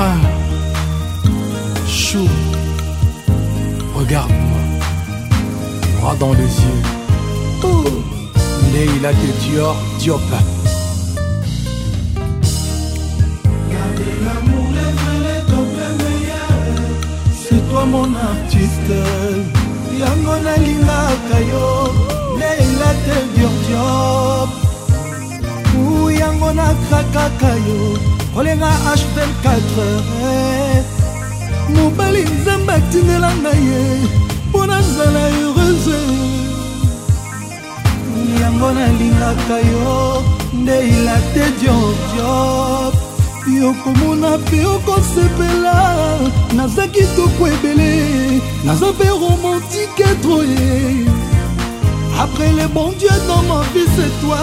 Ah, chou, regarde-moi, droit dans les yeux. Oh, Leila que Dior Diop. l'amour, C'est toi mon artiste, yango alima yo, Leila de Dior Diop. Ou Yangon nakrakaka yo. olinga h24 eh. mobali nzambe atindela ngai ye mpo nazala heureuse yango nalingaka yo nde ilate diobdiob yokomona mpe okosepela naza kitoko ebele naza mpe romantike troye après le bon dieu dans ma vie c'est toi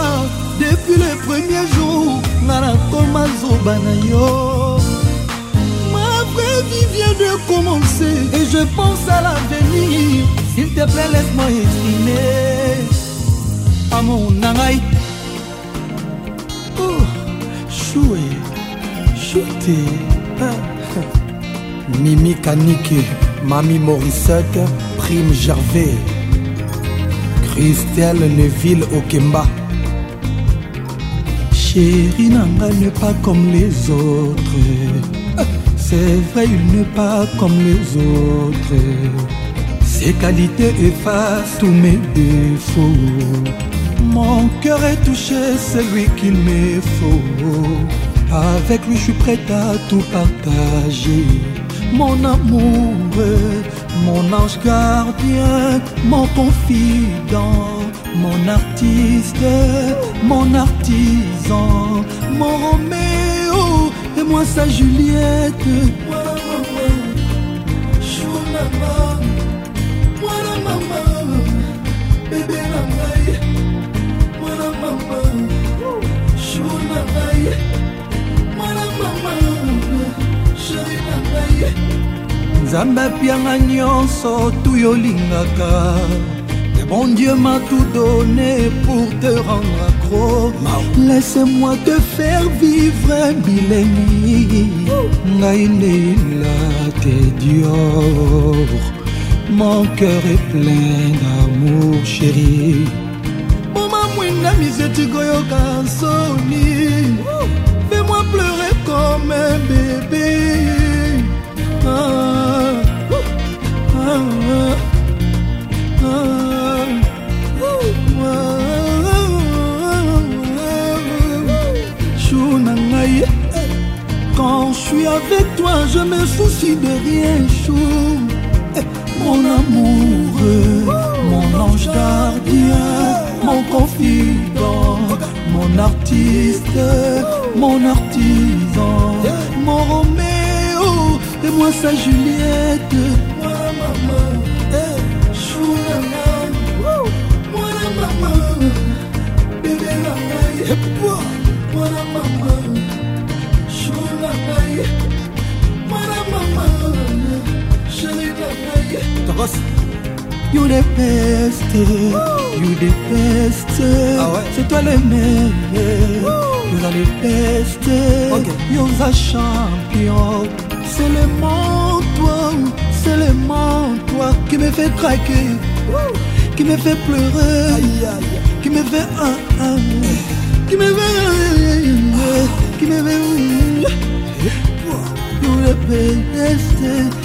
depuis le premier jour nga nakoma zoba na yo ma vraie vie vient de commencer et je pense à l'avenir s'il te plaît laisse-moi exprimer amour na ngai oh, chue chute mimi kanike mami morisette prime gervais christelle neville okemba Chérie Nanga n'est pas comme les autres. C'est vrai, il n'est pas comme les autres. Ses qualités effacent tous mes défauts. Mon cœur est touché, c'est lui qu'il me faut. Avec lui, je suis prête à tout partager. Mon amour, mon ange gardien, mon confident. Mon artiste, mon artisan, mon Roméo, et moi sa Juliette. Voilà ma maman, chou ma maman, voilà ma maman, bébé la veille. Voilà ma maman, chou ma veille. Voilà ma maman, chérie la veille. Nous avons bien l'agnon, surtout Yolinga. Mon Dieu m'a tout donné pour te rendre accro. Laisse-moi te faire vivre un millénaire. la t'es Dior. Mon cœur est plein d'amour, chérie. amour mouina, tu goyoka, sonni. Fais-moi pleurer comme un bébé. Ah, ah, ah, avec toi, je me soucie de rien Chou Mon amour, mon ange gardien, mon confident, mon artiste, mon artisan, mon Roméo, et moi sa Juliette. Moi maman, Ross. You the best, Woo. Eh. you the best. Eh. Ah ouais. C'est toi le meilleur. Vous êtes le best, eh. okay. a champion. C'est le monde, toi, c'est le monde, toi qui me fait craquer, qui me fait pleurer, qui me fait un, qui me fait qui me fait un. the best.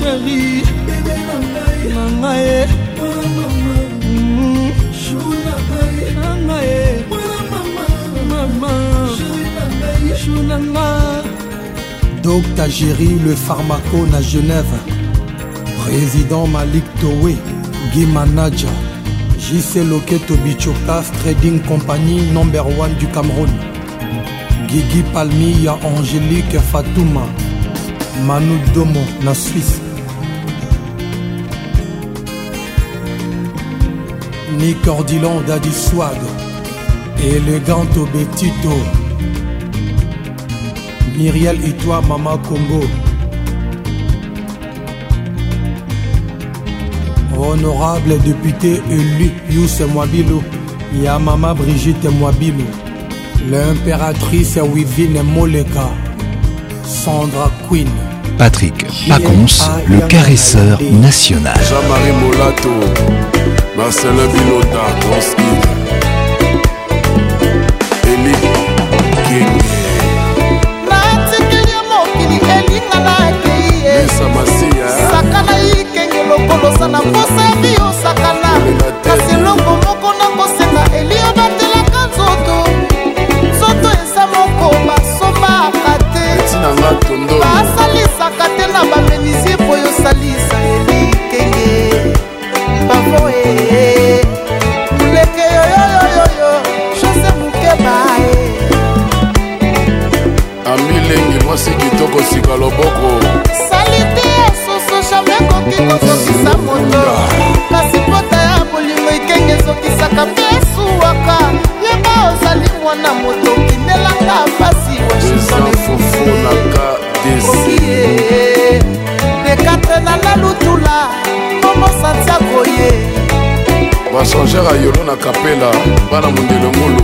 sheri na ngai na ngai mama shunanga Docta Géry, le pharmaco na Genève Président Malik Towe Guy Manager JC Loketo Bichokas Trading Company number 1 du Cameroun Guigui Palmilla Angélique Fatouma Manu Domo na Suisse Annie Dadi Swag élégant au Betito. Myriel et toi, Mama Congo. Honorable député élu Yousse Mwabilou, Yamama Brigitte Mwabilo l'impératrice Wivine Moleka, Sandra Queen, Patrick Pacons, le caresseur national. Molato. marcelin binota tonski eli kenge natikeli ya mokili elinga na akeiyesaka na ikenge lokolosa na posa ya biyosakana kasi eloko moko na kosenga eli ebatelaka nzoto nzoto eza moko basomaka te basalisaka te na bamenisie po yosali kosika loboko salite soso jamai ekoki kozokisa moto kasi pota ya bolingo ekenge ezokisaka mpe esuwaka yeba ozali mwana moto kindelanga pasi washington efufunaka desie dekatre nala lutula momo santiago ye bachangere ayolo na kapela bana mondelongolo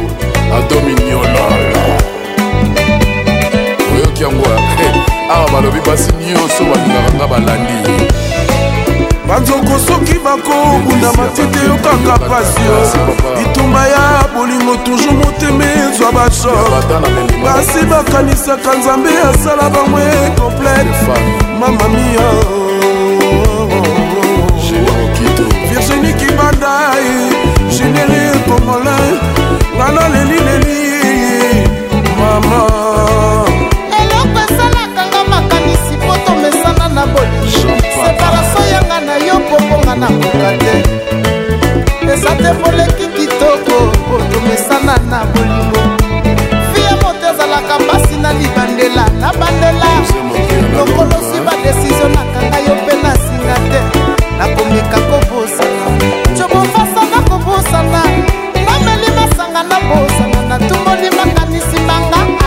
adominyololo oyoki yango awa balobi basi nyonso balingaka nga balandi banzoko soki bakobunda matete yokaka pasio bitumba ya bolingo toujour motema ezwa bashor basi bakanisaka nzambe asala bango complete mamamia virginie kibandai généré congolais nana lelileli mama nakoka te eza te moleki kitoko otomesana na bolingo fie moto ezalaka mpasi na libandela na bandela lokolosi badesizio nakanga yo mpe nasinga te nakomeka kobosana cobofasa nakobosana nameli masanga nabosana natumboli makanisi manga ah,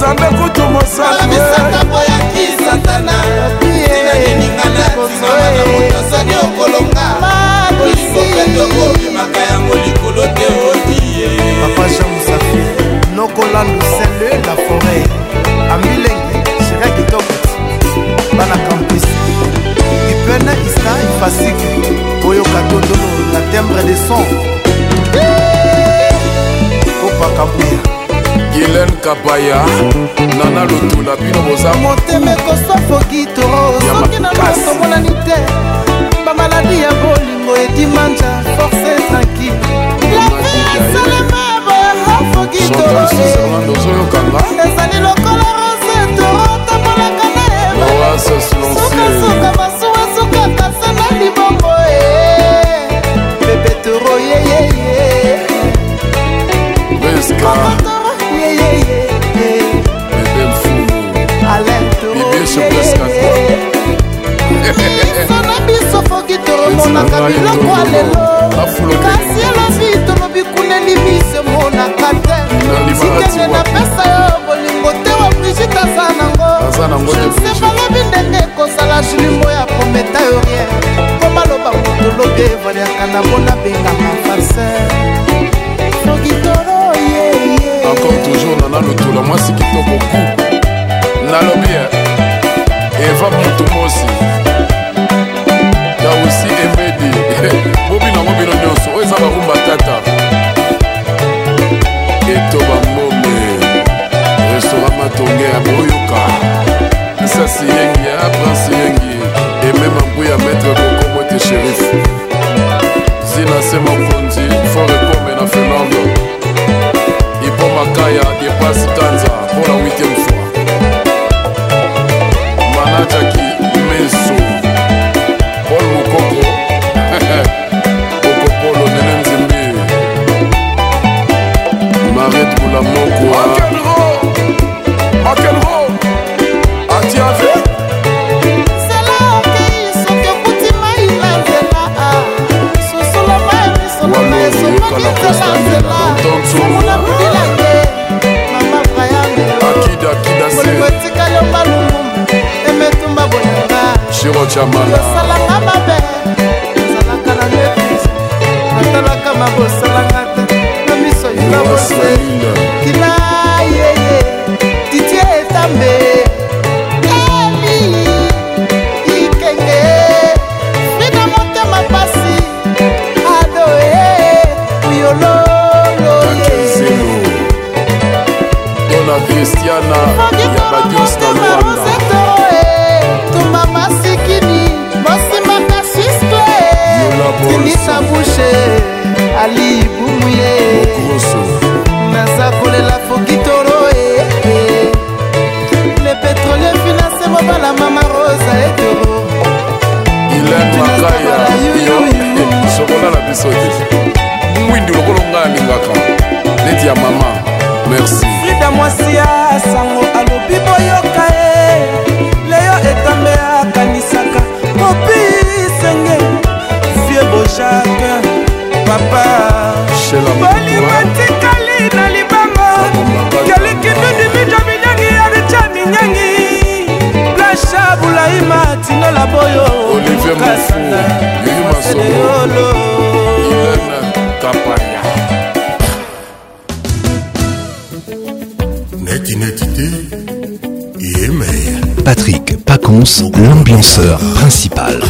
nzambe kutu mosakoyaki satana tinaneninga na tingama na moto asali okolonga olingopendo omemaka yango likolo te odie oh, papa jean musafi nokola lusele la forêt amilenge sheria kitoko bana campus ipene ista ifasike oyoka tondolo na tembre de son kopaka buya yelen kabaya nana lotula bino boza motema ekosofokito soki na nasomonani te bamaladi ya bolingo edimanja force ezaki ezali lokola rose torotamolaka na ebasukasuka masuwa sukaka sena libongo e eh. bebetoro yeyeye sana biso foki tolomonaka biloko lelo kasi elobi tolobi kuneli miso emonaka te sikende napesa yo bolingo te wa brigit aza nango jense balobi ndenge ekozala julimo ya prometa yo rien komaloba motolobi evaliaka na mpona bengaka farser soki tolo yeye encore toujours nana lotola mwasi kitoko ku nalobi eva motumosi kausi emedi bobinango bino nyonso oyo eza barumba tata etoba mbome restaurant matonge ya boyoka sasi yengi ya ah, prince yengi emema mbui ya maître kokomo ete sherif zina se mokonzi fort ekome na fernando ipo makaya depasi tanza mpo na 8e fois manaja Chama l'ambianceur principal.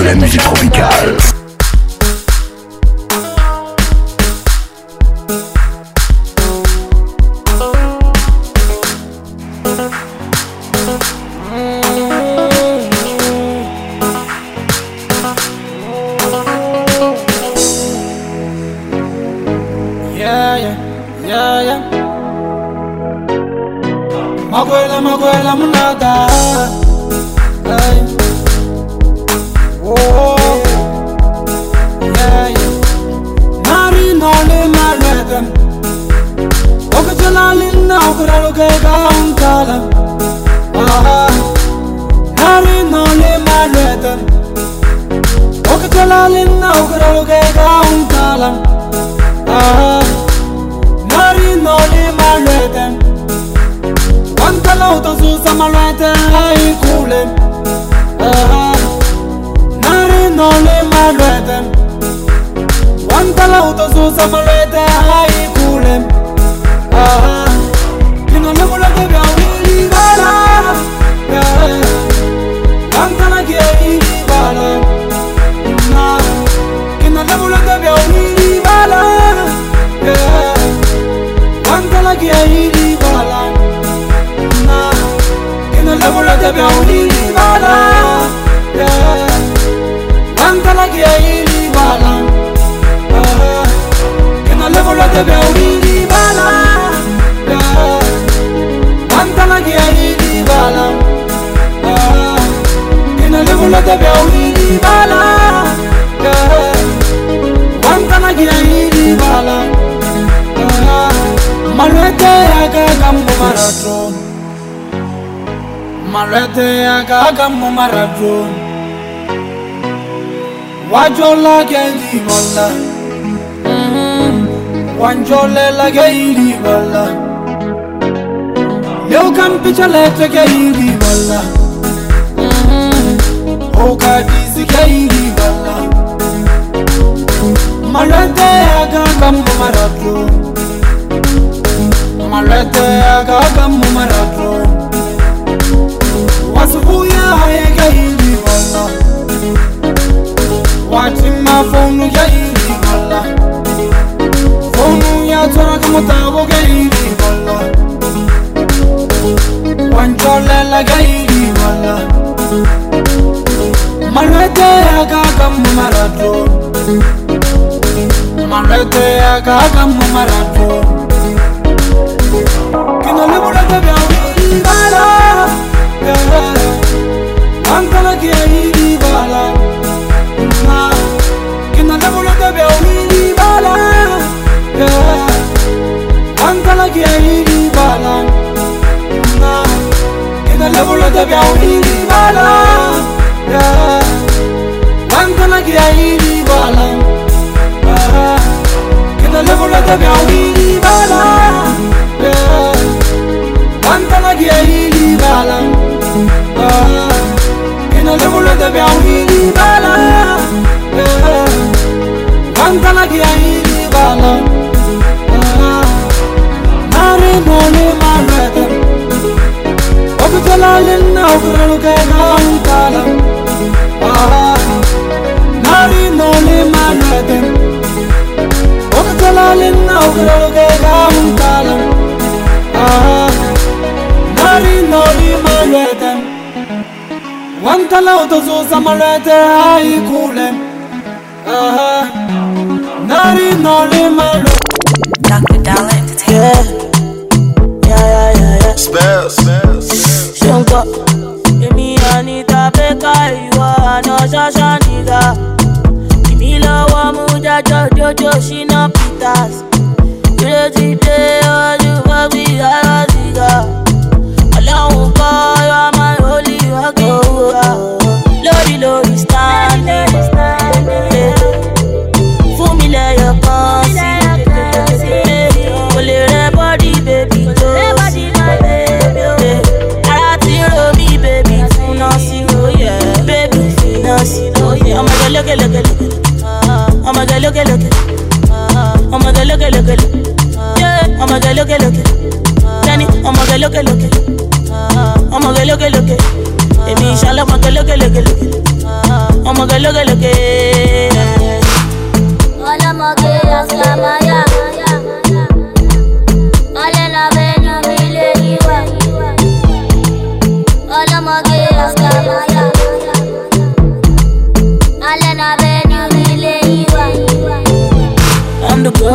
de la musique tropicale.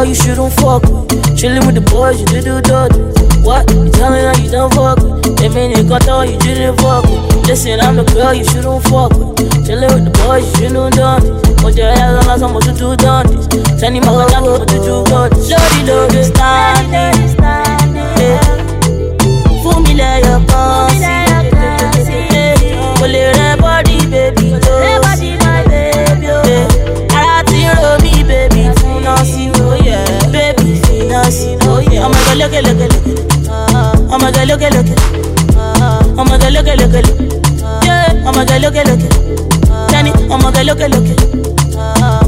you shouldn't fuck with. Chillin' with the boys, you do do do. What? You tellin' her you don't fuck with. If it got all, you didn't fuck with. Listen, I'm the girl you shouldn't fuck with. Chillin' with the boys, you shouldn't do this. Put your head on us, I'm to do done this. Send him a lot, I'm to do good. Lordy, Lordy, stand it. Fún me, lẹ́yọ̀ pa. look at look at look at Oh my god, look at look at Oh my god, look at look at Yeah, oh my god, look at look at Tani, oh my god, look at look at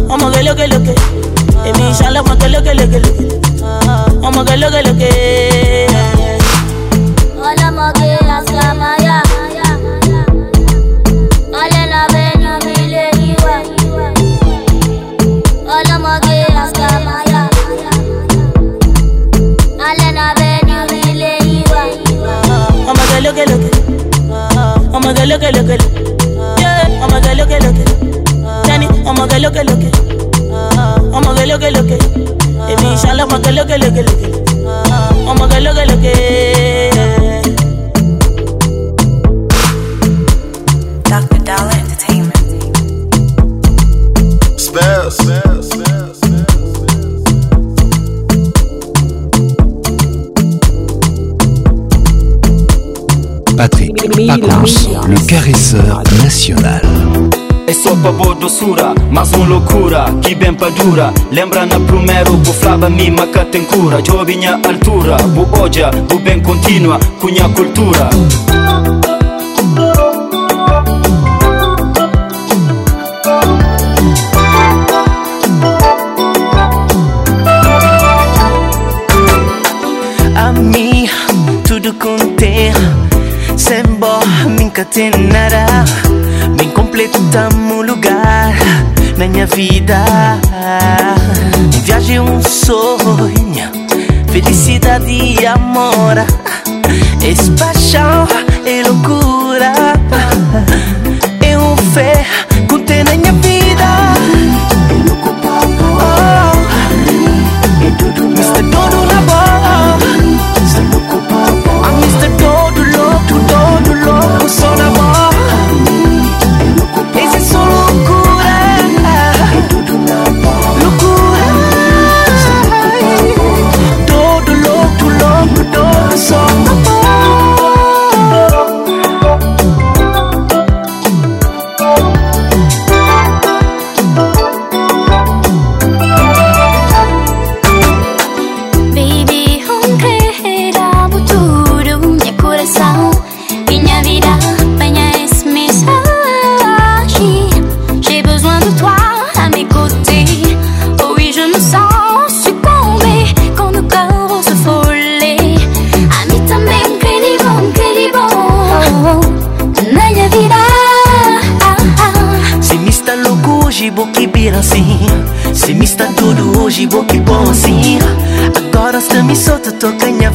Oh my god, look at look at Emi inshallah, my god, look at look at look at Oh my god, look at look at All I'm okay Omaga loke loke loke. Yeah, omaga loke loke. Danny, omaga loke loke. Omaga loke loke. Ebi inshallah omaga loke loke loke. Omaga loke loke. Dr. Dollar Entertainment. Spells. Spells. Pacons, le caresseur national. E só pra boa doçura, mas uma loucura que bem pra dura. Lembra na primeiro, bu flaba mima que tem cura. Jovem altura, bu odia, bu bem contínua, cunha cultura. Bem completo tá meu lugar na minha vida viagem um sonho Felicidade e amor É paixão, é loucura É um ferro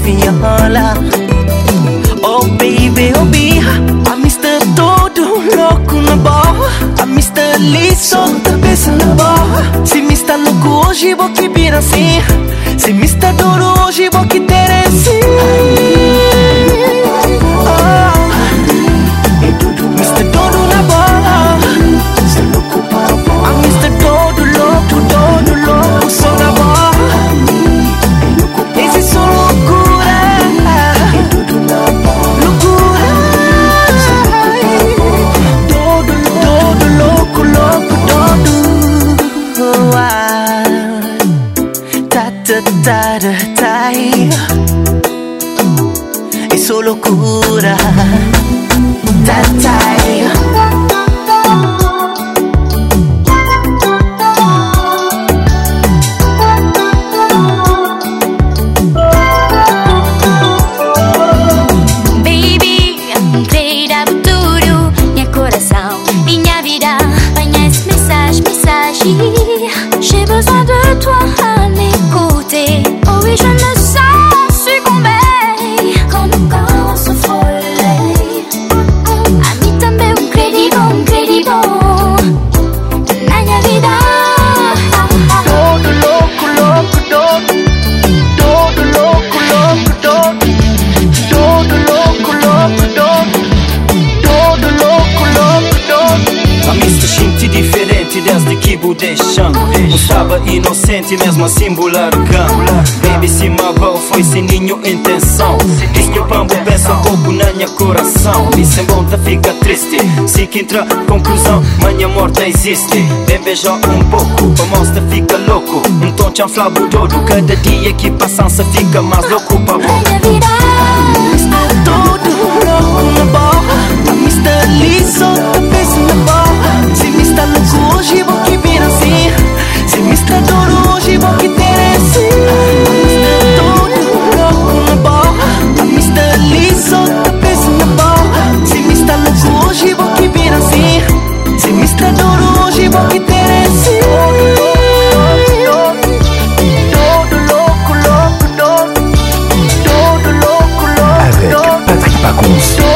viola. Oh baby, oh be I miss the todo louco na bola. I miss the liso, cabeça na bola. Se me está louco hoje, vou que vira assim. coração Mi sem bunda fica triste Se que entra conclusão manhã morta existe Bem beijar um pouco A mostra fica louco Um tom chanfla budodo Cada dia que passa se fica mais louco pra boca Minha vida está todo louco na boca se me está liso Tá preso na boca Se me está louco hoje Vou que vir assim Se me está duro hoje Vou que ter Avec Patrick Pacons.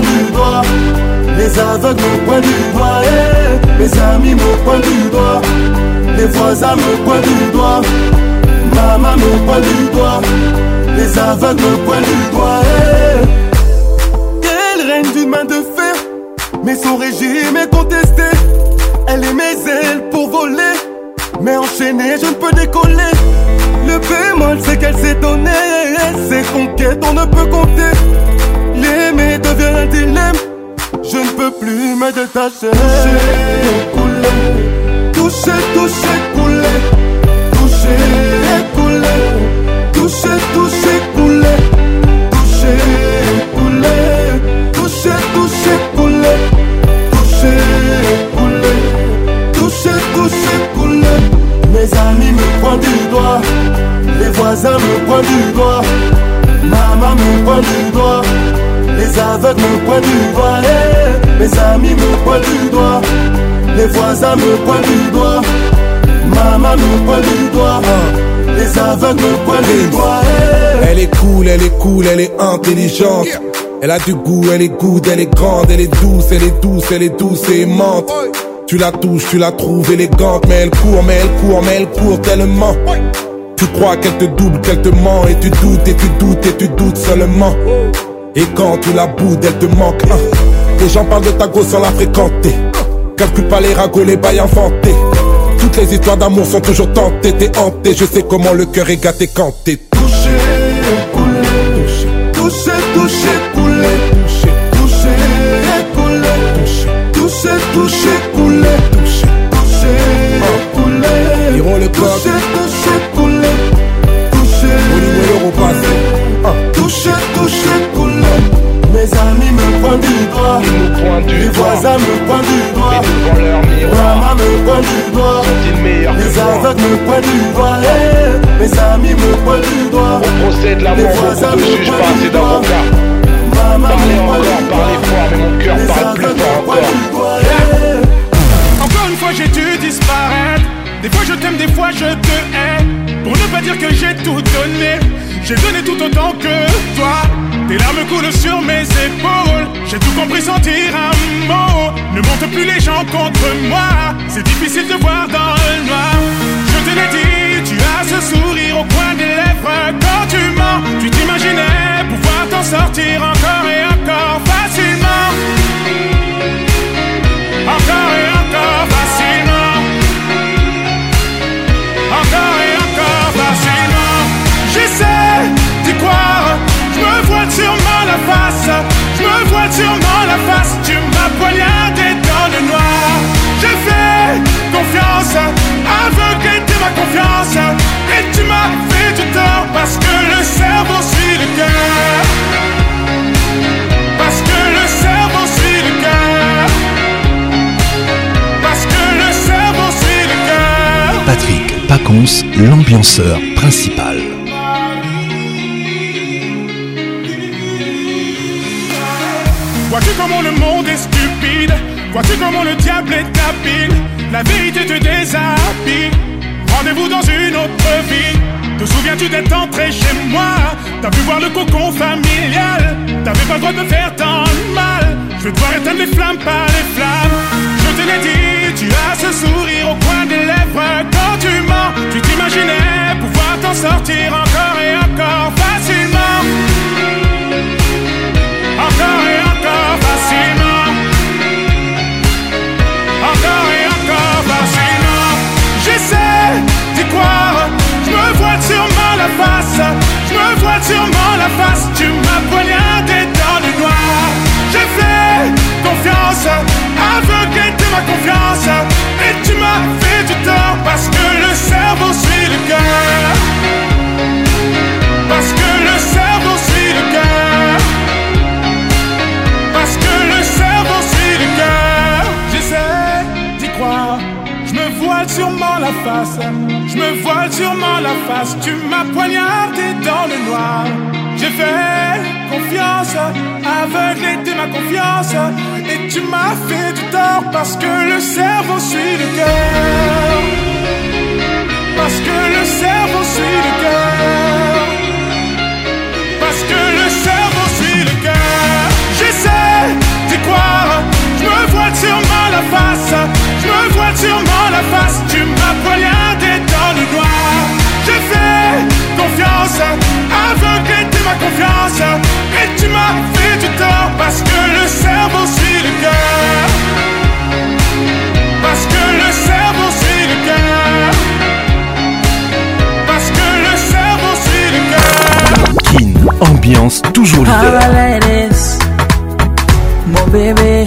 du doigt, les aveugles eh. me point du doigt, Les mes amis me pointent du doigt, les voisins me pointent du doigt, maman me pointe du doigt, les aveugles me point du doigt. Quelle eh. Elle règne d'une main de fer, mais son régime est contesté. Elle est mes ailes pour voler, mais enchaînée je ne peux décoller. Le bémol c'est qu'elle s'est donnée, ses conquêtes on ne peut compter. L'aimer devient un dilemme. Je ne peux plus me détacher. Toucher, couler. Toucher, toucher, couler. Toucher, couler. Toucher, toucher, couler. Toucher, couler. Toucher, toucher, couler. Toucher, couler. Toucher, toucher, couler. Mes amis me pointent du doigt. Les voisins me pointent du doigt. Maman me pointe du doigt. Les aveugles me pointent du doigt, mes amis me pointent du doigt, les voisins me pointent du doigt, maman me pointe du doigt. Ah, les aveugles me pointent du doigt. Elle est cool, elle est cool, elle est intelligente. Elle a du goût, elle est good, elle est grande, elle est douce, elle est douce, elle est douce et aimante. Tu la touches, tu la trouves élégante, mais elle court, mais elle court, mais elle court tellement. Tu crois qu'elle te double, qu'elle te ment, et tu doutes, et tu doutes, et tu doutes seulement. Et quand tu la boudes, elle te manque. Hein. Les gens parlent de ta gosse sans la fréquenter. Calcule pas les ragots, les bails inventés. Toutes les histoires d'amour sont toujours tentées, t'es hanté. Je sais comment le cœur est gâté quand t'es touché. Touché, touché, touché, coulé. Touché, touché, coulé. Touché, touché, coulé. Touché, touché, coulé. Ils le corps. Touché, touché, coulé. Touché, touché, coulé. Touché, touché, hein. Mes amis me pointent du doigt. Mes voisins me pointent du doigt. Maman me pointe du doigt. Les aveugles me pointent du doigt. Mes eh, amis me pointent du doigt. On procède l'amour, mort de juge pas, c'est dans mon cas. Maman encore, fort, mais mon cœur parle plus doigt eh. Encore une fois, j'ai dû disparaître. Des fois, je t'aime, des fois, je te hais. Pour ne pas dire que j'ai tout donné. J'ai donné tout autant que toi. Tes larmes coulent sur mes épaules. J'ai tout compris sentir un mot. Ne monte plus les gens contre moi. C'est difficile de voir dans le noir. Je te l'ai dit, tu as ce sourire au coin des lèvres. Quand tu mens, tu t'imaginais pouvoir t'en sortir encore et encore facilement. Encore et encore facilement. sûrement la face, je me vois sûrement la face, tu m'as poignardé dans le noir. Je fais confiance, aveuglé de ma confiance, et tu m'as fait du tort parce que le cerveau suit le cœur. Parce que le cerveau suit le cœur. Parce que le cerveau suit le cœur. Patrick Pacons, l'ambianceur principal. Vois-tu comment le monde est stupide Vois-tu comment le diable est habile La vérité te déshabille Rendez-vous dans une autre vie Te souviens-tu d'être entré chez moi T'as pu voir le cocon familial T'avais pas le droit de faire tant de mal Je vais voir éteindre les flammes par les flammes Je te l'ai dit, tu as ce sourire au coin des lèvres Quand tu mens, tu t'imaginais pouvoir t'en sortir encore et encore facilement et encore facilement Encore et encore facilement J'essaie d'y croire J'me vois sûrement la face J'me vois sûrement la face Tu m'as poignardé dans le noir J'ai fait confiance Aveuglé de ma confiance Et tu m'as fait du tort Parce que le cerveau suit le cœur Parce que le cerveau suit le cœur voile sûrement la face, je me voile sûrement la face. Tu m'as poignardé dans le noir. J'ai fait confiance, aveuglé de ma confiance. Et tu m'as fait du tort parce que le cerveau suit le cœur. Parce que le cerveau suit le cœur. Parce que le cerveau suit le cœur. J'essaie d'y croire vois sûrement la face, je me vois sûrement la face, tu m'as poignardé dans le noir. Je fais confiance, aveuglé de ma confiance, et tu m'as fait du tort parce que le cerveau suit le cœur. Parce que le cerveau suit le cœur. Parce que le cerveau suit le cœur. Kin, ambiance toujours leader. mon bébé.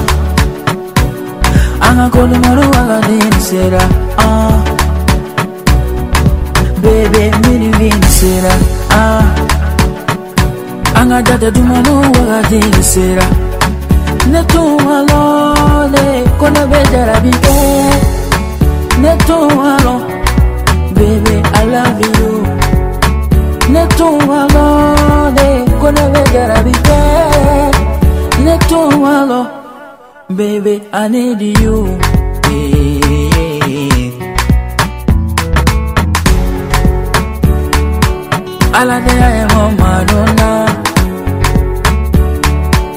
angakhola umolo wanganinisela ah. bebe minivinisela ah. angadada dumolo wanganinisela netumalole kona bedala bike netumalo bebe alavi you netumalole kona bedala bike netumalo Baby, I need you. Yeah. All I day I am on Madonna.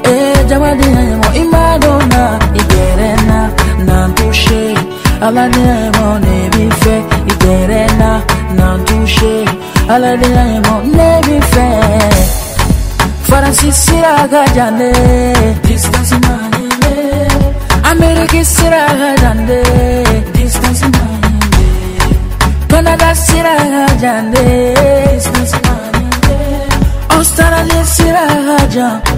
Eh, Jamadi I am on Madonna. Igerena, Nantushe. All I day I am on Ebife. Igerena, Nantushe. All I day I am on Ebife. Francis Siragajane. Distance man. America sira sirajande, Distance mande Canada sira jande Distance mande Australia sira jande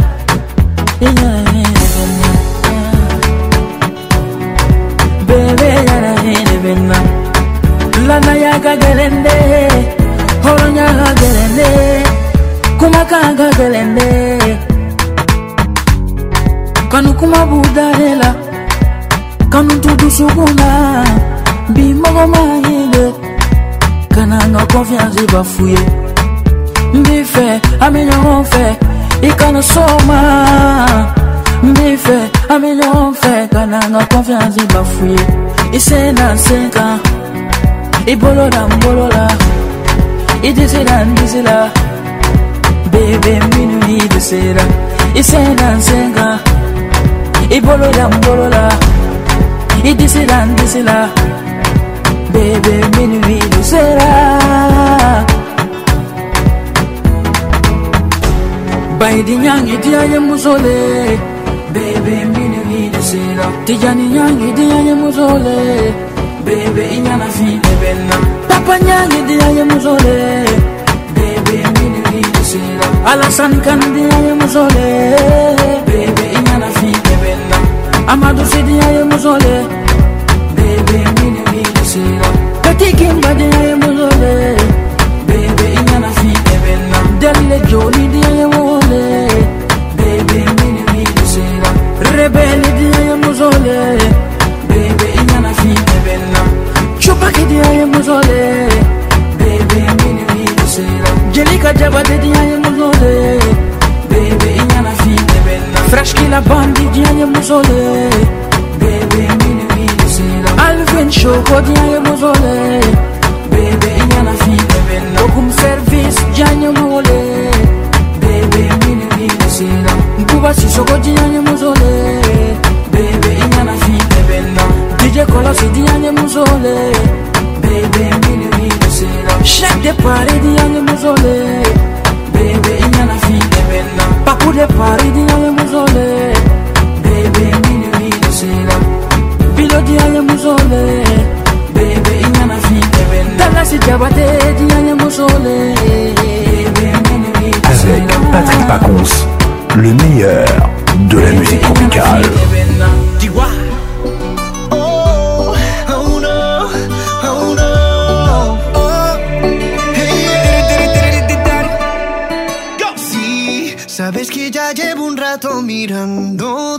Yeah, yana hene benna Lana yaga gelende Horonya gelende Kumakanga gelende Kanukuma budarela kanuntu dusukuna bimoko mayebe kananga confiance bafuye mbife amenyongo mfe ikanasoma mbife amenyongo mfe kananga confiance bafuye isena nsenka ibolola mbolola idizila ndizila bebe minu idisela isena nsenka ibolola mbolola Baby this is and this is la Baby mini video será Baby nyangi dia ye muzole Baby mini video será Dia nyangi dia ye muzole Baby inyana fi benna Papa nyangi dia ye muzole Baby mini video será Alasan kan dia ye muzole Baby inyana fi benna Amadu sidia ye muzole sina Katika madere mulole Bebe inyana si ebena Delle diye wole Bebe mini mini sina diye muzole Bebe inyana si ebena diye muzole Bebe mini mini sina Jelika diye muzole Bebe inyana si ebena bandi diye muzole Pensho kodyan yo mou zole Bebe yana fi bebe Lokoum servis jan yo mou ole Bebe mine mine sila Mkuba sisho kodyan yo mou zole Bebe yana fi bebe DJ kolosi diyan yo mou Bebe mine mine sila Chek de pare diyan yo mou Bebe yana fi bebe Pakou de pare diyan yo mou zole dianye musole bebe inyana fite bende talasi jabate dianye musole avec Patrick Paconce, le meilleur de la musique tropicale. Oh, oh oh sabes que ya llevo un rato mirando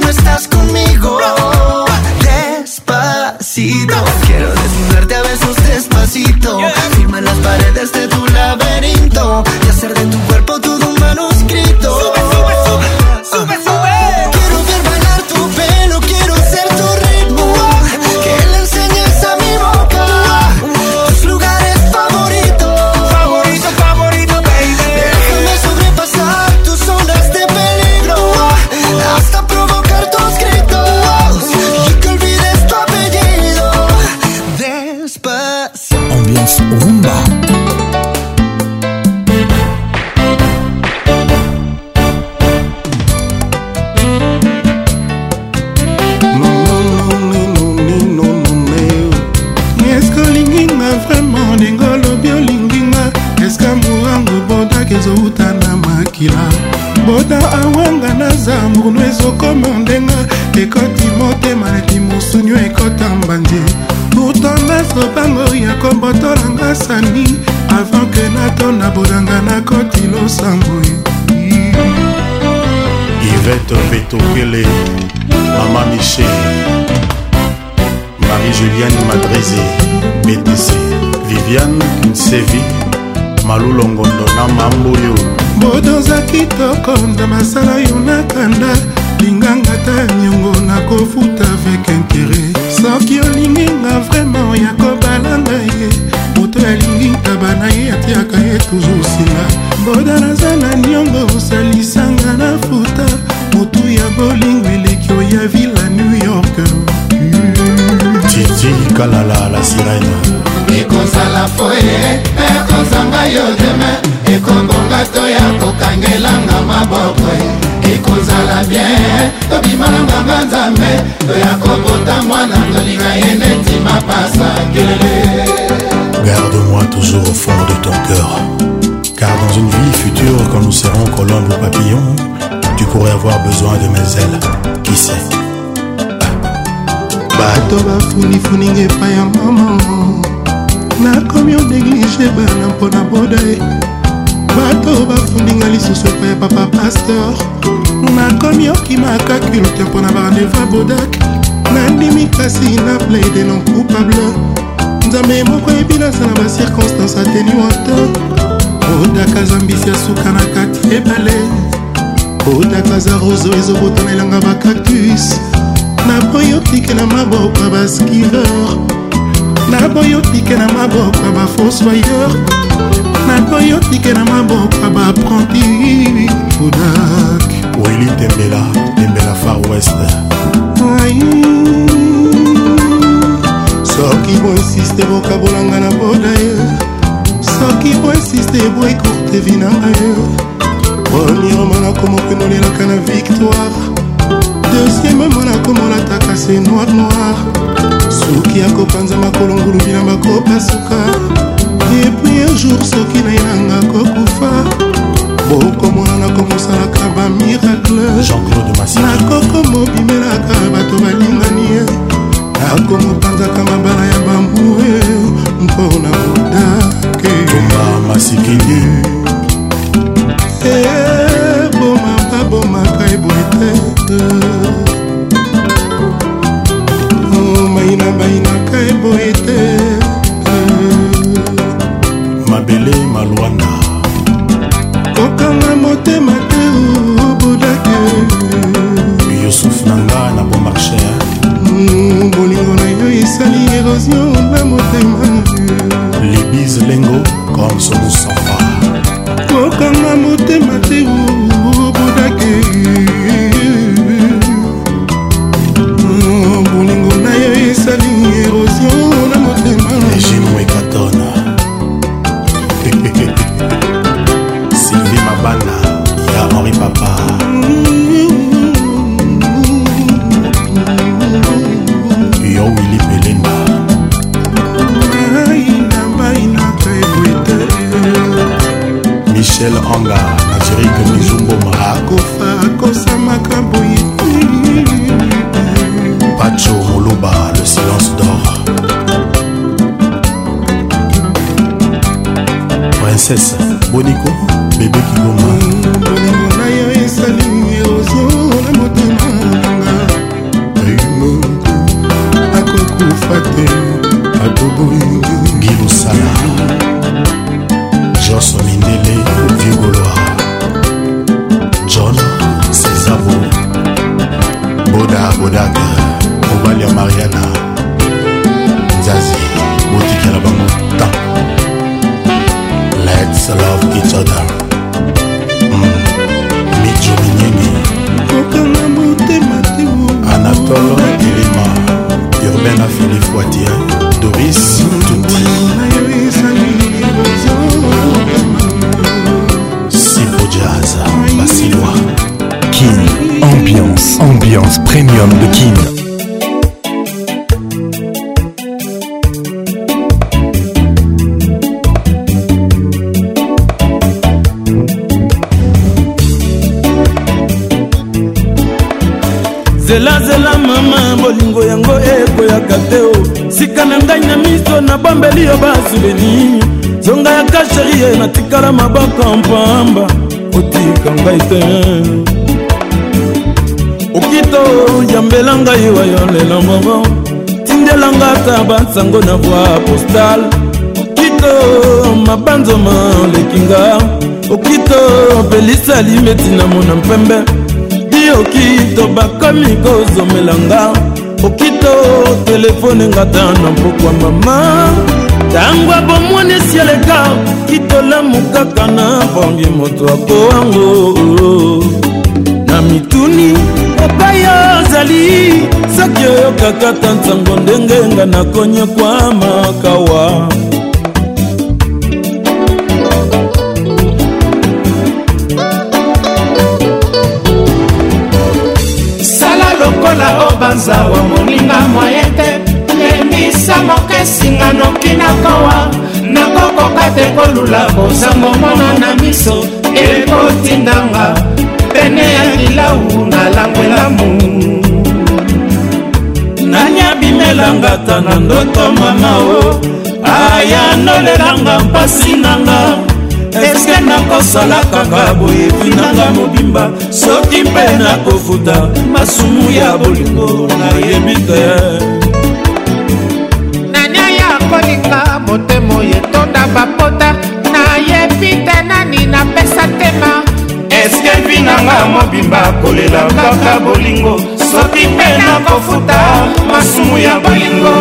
tokele mama michel marie juliane madrisi betisi viviane nsevi malulongondo na mamboyo bodoza kitoko nda masala yo nakanda linganga ta niongo nakofuta avec intere soki olinginga vraimen ya kobalanga ye moto alingi ntaba na ye atiaka ye toujour nsima boda naza na niongo osalisanga na futa motu ya bolingo eleki oya villa new york titi kalala la sirene ekozala foye mpe ekozanga yo deme ekobonga to ya kokangelanga maboko ekozala bien tobima na nganga nzambe toya kobota mwana tolinga ye neti mapasa kelele garde-moi toujours au fond de ton cœur car dans une vie future quand nous serons colombes papillon tu pourrais avoir besoin de mes ailes qui sait bato bafunifuninga epai ya mama nakomi odeglige bana mpona boda ye bato bafundinga lisusu epai ya papa paster nakomi okimaka culte mpona barandeva bodak nandimi kasi na plaide non coupable nzambe moko yebi nasala bacirconstance ateni wata bodak azambisi asuka na kati ebale otakaza roso ezokotonelanga bakaktus naboyotike na maboko ya baskiveur naboyotike na maboko ya bafosoyeur naboyotike na maboko ya baaprenti kodak weli tembela tembela far west soki boinsiste bokabolanga na boda ye soki boinsiste boekurte vi nanga ye premièrement nakomokenolelaka na victoire deuxièmement nakomolataka se noir noir soki akopanza makolo ngulu bilamba kopasuka epui un jour soki na yenanga kokufa bokomona nakomosalaka bamiracle nakokomobimelaka bato balingani nakomopanzaka mabala ya bambue mpona modake masikili te bomaka bomaka eboye te oh, maina bainaka eboye te mabele malwanda kokanga motema te obodake yusuf na nga na bomarcher hmm, bolingo na yo esali erosion na motema libise lengo comme somus Princess. nalombeli yo basileni zonga ya kasherie natikala maboko mpamba otika ngai te okito yambela ngai wayo lelo mobo tindelanga ata bansango na voi postale okito mabanzoma olekinga okito pelisa limeti na mona mpembe di okito bakomi kozomelanga okito telefone ngata na mpokwa mama ntango abomwani esi eleka kitolamu kaka na bongi moto akowango na mituni epai ozali soki oyokaka ta ntango ndenge nga nakonyekwamakawa wanzawa moninga mwaye te ndemisa moke esinga noki nakowa nakokoka te kolula kozango mona na miso ekotindanga pene ya lilau nalangwelamu nanyabimelanga ta na ndoto mama o ayanolelanga mpasi nanga eske nakosala kaka boyekinanga mobimba soki mpe nakofuta masumu ya bolingo nayebi te nani aya kolinga motema oyetonda bapota nayebi te nani napesa tema eske vi nanga mobimba kolela kaka bolingo soki mpe nakofuta masumu ya bolingo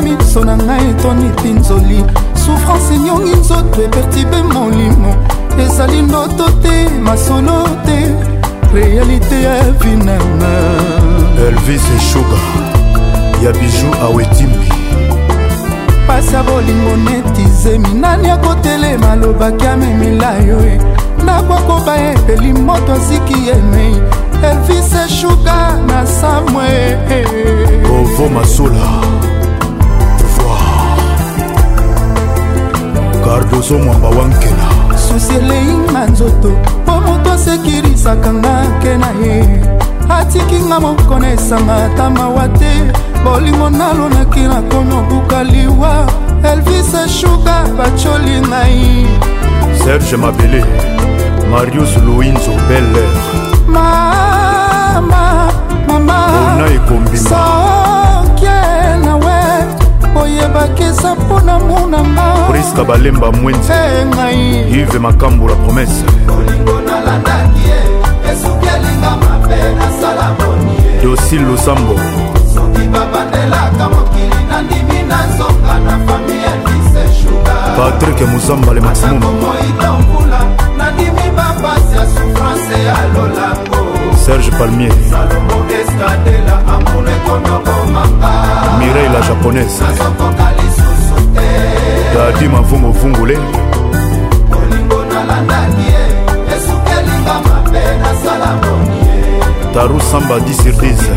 na miso na ngai etoni pinzoli souffrance enyongi nzoto epertibe molimo ezali ndoto te masolo te réalité ya vinanga elvis eshuga ya biju awetimbi pasi ya bolingo netize minani akotelema alobaki amemila yo e ndako akoba epeli moto aziki emei e. elvis eshuga na samwe ovo masula bozo mwamba wankena susi elei na nzoto mpo moto asekirisaka nga ke na ye atikinga moko na esanga ata mawa te bolingo nalonaki nakomi obuka liwa elvis shuga bacoli ngai serge mabele marius louinzo beller mama mama ona ekombima oyebaki eza mpona monanga priska balemba mwenzi ngai ive makambo la promese olingo nalandaki ye esuki elinga mabe nasala boni ye dosil losambo soki babandelaka mokili nandimi na nzonga na fami ya lise shuga patrik muzamba le maximum moidombula nandimi bapasi ya souffrance ya lolango Serge Palmier Mireille la japonaise Dadi mavungu vungule Taru Samba di surprise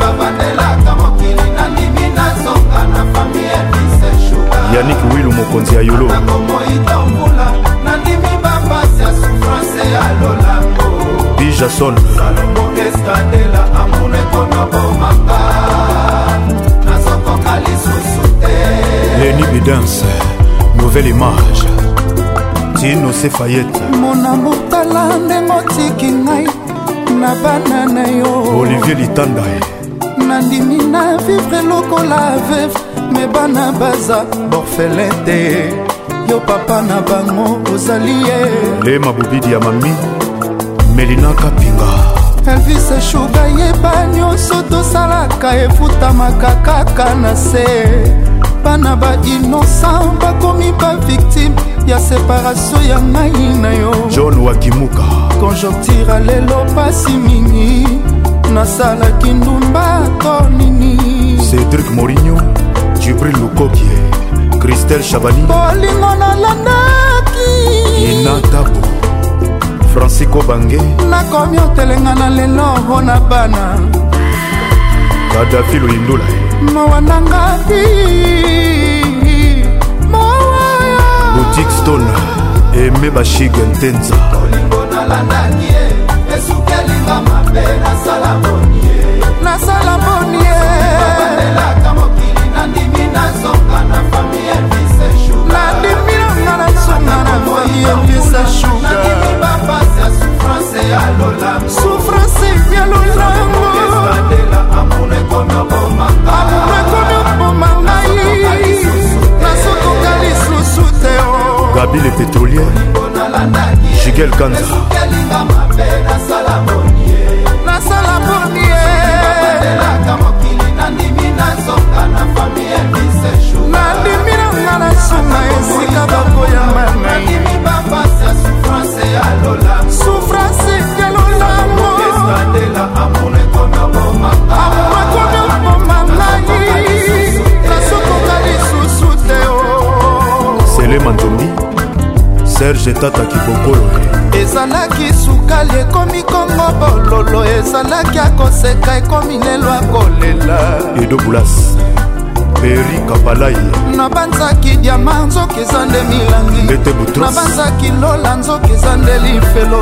Yannick Wilu mokonzi ya Yolo Nakomo itambula nandimi bapasi ya souffrance ya lola jason salomokeskatela amonekona bomaka nazokoka lisusu te leni bidance nouvelle image tino sefayete monamo tala ndenge otiki ngai na bana na yo olivier litanda nandimi na vivre lokola veve me bana baza borfelin te yo papa na bango ozali ye le mabobidi ya mami melinaka pinga elvise shuga yeba nyonso tosalaka efutamaka kaka na se bana bainosan bakomi baviktime ya separatio ya ngai na yo john wakimuka konjoktira lelo pasi mingi nasalaki ndumba to nini cedrik morinio jibril lukokie kristel chabani bolingo nalandaki inatabo francisco bange nakomi otelenga na lelo mpo na bana kadafi loindula mawa nanga pi boutique stone eme bashige ntenza olingo nalandaki e esukelinga mabe nasala boni e nasala boni eelaka mokili nandimi nazonga na fami elvisesu nandimi nanga nazonga na fami elvisesuka souffrance ya lolango amour ekona boma ngai nasokoka lisusu te oh. gabi le pétrolier jigel kanza nasala bornie nandimi nanga na suna esika bakoyamba ngai kotela amour ekome obomanga amour ekome obomanga nasokoka lisusu te oh. sele manzombi serge tata kibokoyo ezalaki sukali ekomi kongo bololo ezalaki akoseka ekomi lelo akolela edo bulas peri kabalai nabanzaki diama nzoki eza nde milangi nabanzaki lola nzoki eza nde lifelo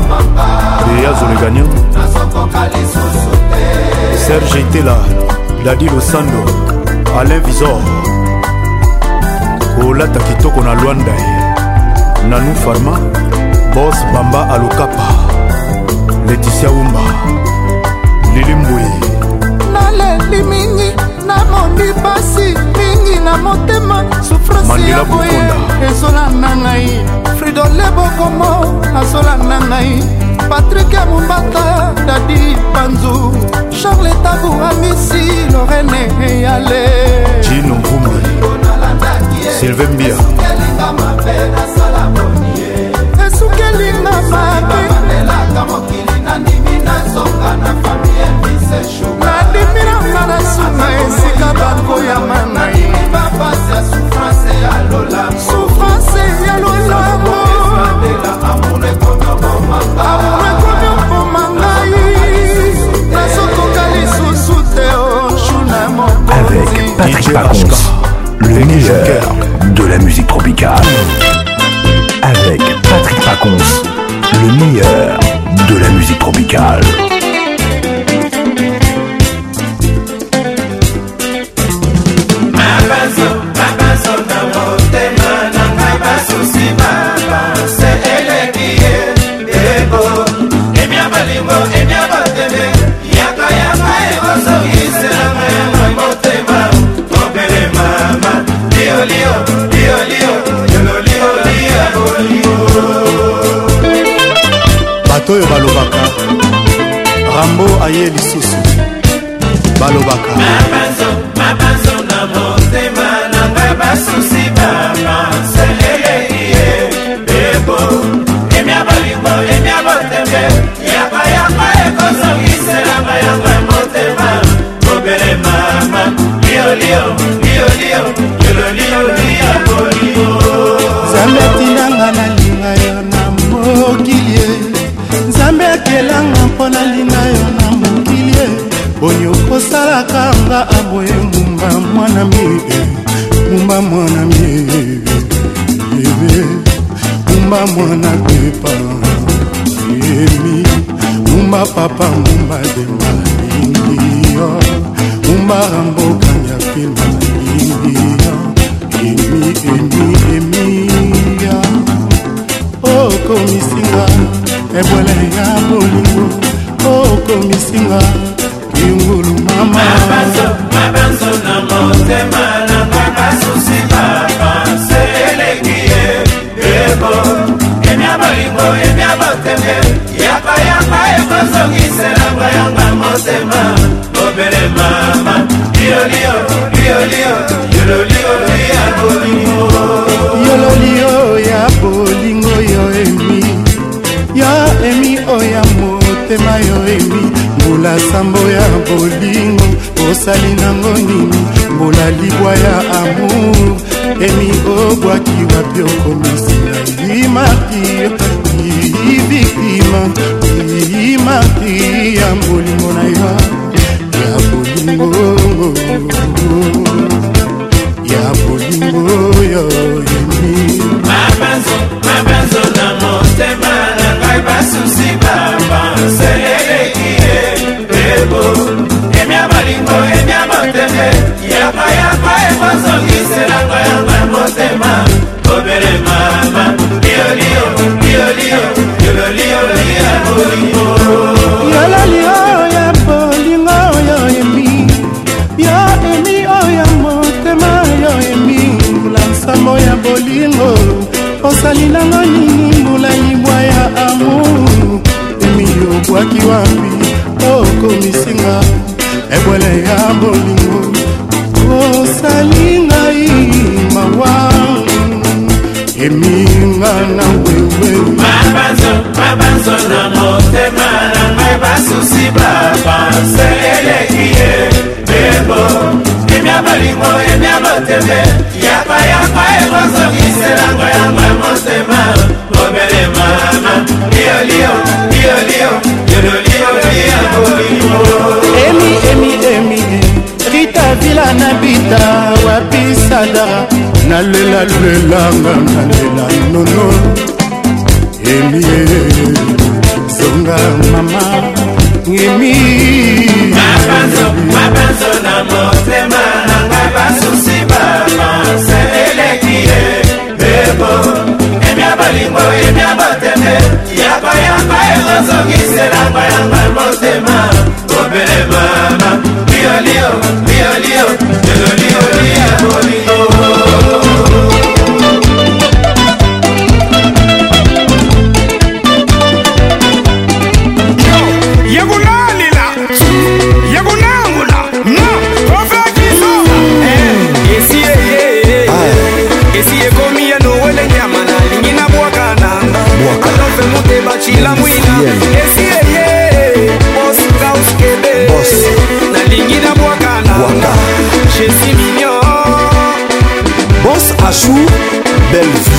deyazo le gagnant serge tela dadi losando alain visor kolata kitoko na lwanda ye nanu farma bos bamba alokapa leticia wumba lili mbui naleli mingi namoni pasi mingi na motema sufrasi ya boye ezola na ngai fridole bokomo azola na ngai patrik ya mombata dadi panzu charles tabu amisi lorene eyale jino vumbi sylve mbia esukelinga mabe nadimilanga na suma esika bakoyama nai Patrick Paconce, le meilleur de la musique tropicale. Avec Patrick Paconce, le meilleur de la musique tropicale. ye lisusu balobaka mabanzo na motema nanga basusi bamanselele ye bebo emia bolingo emia botembe yaka yaka ekosongiselanga yango ya motema mobele mama liolio liolio liololiolio bolingo nzambe atindanga nalinga yo na mokili nzambe akelanga mpo na papapambumba sambo ya bolingo osali nango nini mbula libwa ya amour emi obwaki wapi okomisi na yi martir yi viktima yi martir ya bolingo na yo ya bolingo ya bolingo yo yemi mabanzo mabanzo na motema na ngai basusi bapanse boyebo emia malingo emia moteme yaka yaka ekosongiselanga yanga motema obele mama liolio liolio yololio ya bolingo yololio ya bolingo yo emi yo emi oya motema yo emi lansambo ya bolingo osalinanga nini mbula libwa ya amour emi obwaki wapi okomisinga ebwele ya bolingo osali ngai mawa eminga na wewe mabanzo mabanzo na motema na ngai basusi bapanse eleki ye bebo emia bolingo emia botembe yapa yapa ekozongiselango yango ya motema omele mama liolio liolio emi emi emi rita vila na bita wapi sadara nalelaluelanga nalela nono emi e, zonga mama emi mapanzo mapanzo na motema nanga basusi bamanseleleki ye bebo bolingo ebya moteme yakoyamba ekozongiselanga yanga motema obele mama liolio liolio eloliolio bolingo Massou, belle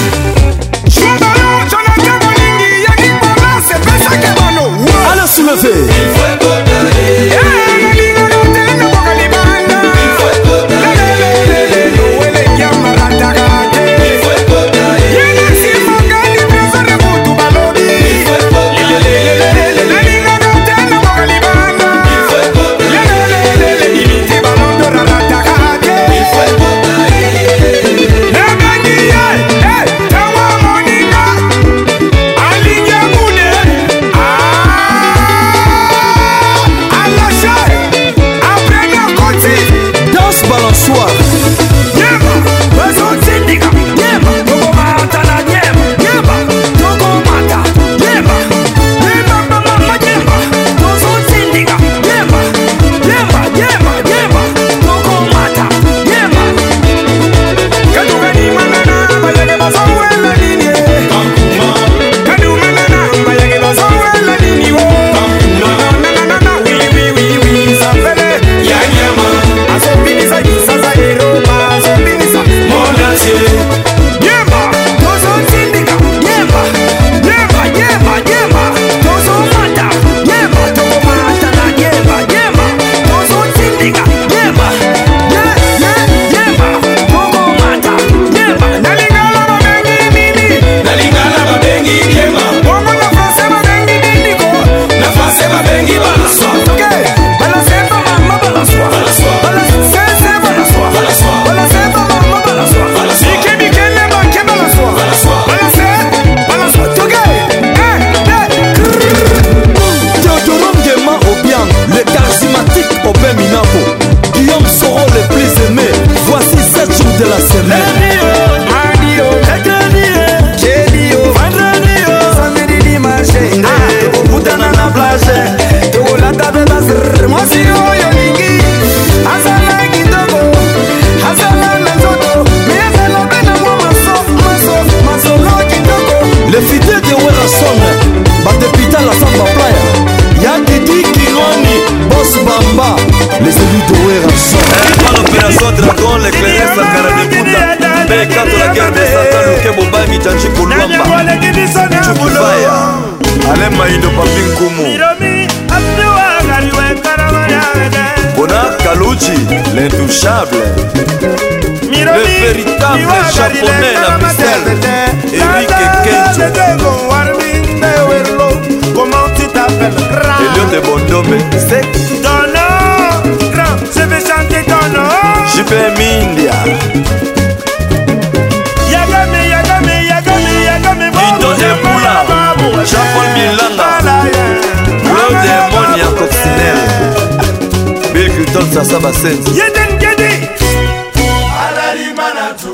sense. You didn't get it.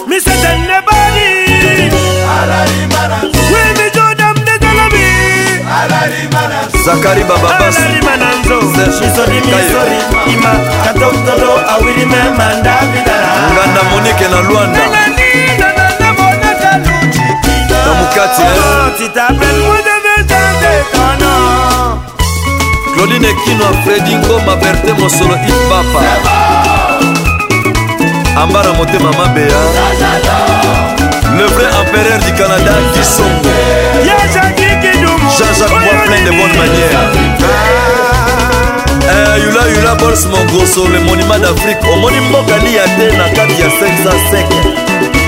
Me said that nobody. Will me do them the galami. Zakari Baba Bass. Misori Misori Ima Katokolo Awiri Memanda Vidara. Nganda Monique na Luanda. Na mukati. Eh. Oh, tita, prends-moi de me tenter ton nom. claudine kino fredi ngoma verte mosolo ibapa amba na motema mabeya le vrai empereur du canada kisongo jean-jacques moi plein de bonne manière eh, yulayula bols mongoso le monima d'afrike omoni mbokani ya te na kati ya 505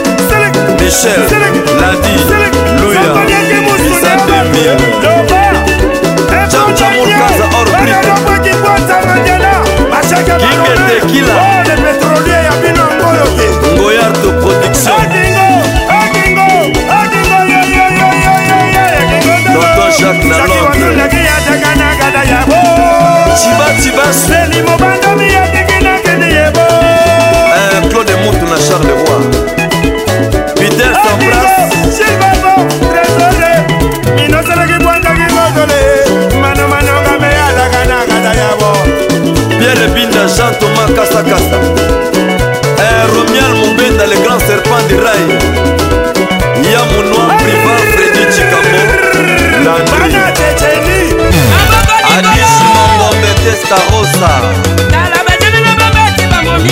michel nadi luya isa demil camcamurkaza orbrikingetekila ngoyar de production docteur jacques nalonge daniel binda jean thomas kasakasa eh, romial mombenda le grand serpent du rai ya monoi priva fredi cikambo landri adis mangombe testarosa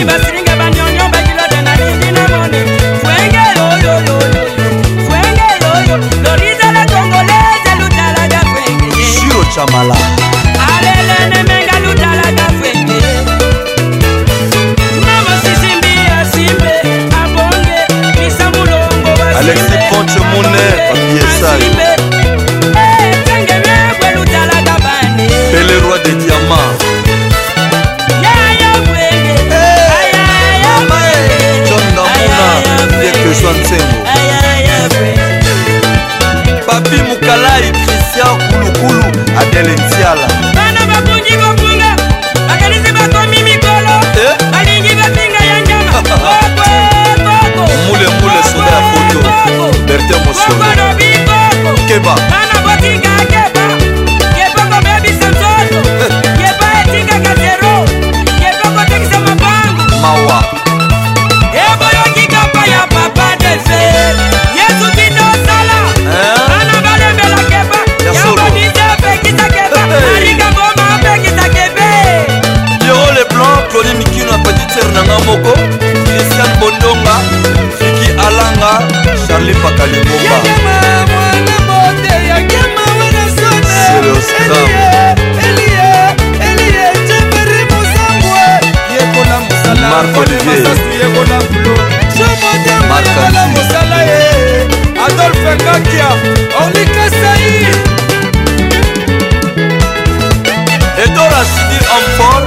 basilinga banyonyo bakilota na lingi na mone fwenge yoyoyoyo fwenge yoyo lorizala tongoleze lutalaga fwenge siro chamala monere eh, pele roi de diamant eh, eh, john damuna vieke joan nsengo peter mosolokeba mawa eboyokikapa ya papa dese yesu kito osala ana balembela keba yakodise opekisa keba alikambo maopekisa kebe jero leblanc claudi mikino apatitere nanga moko kristian bondonga fiki alanga charli pakali marco olivieryekola mosala ye adolphe ngakia orlikasai edora sidil amfor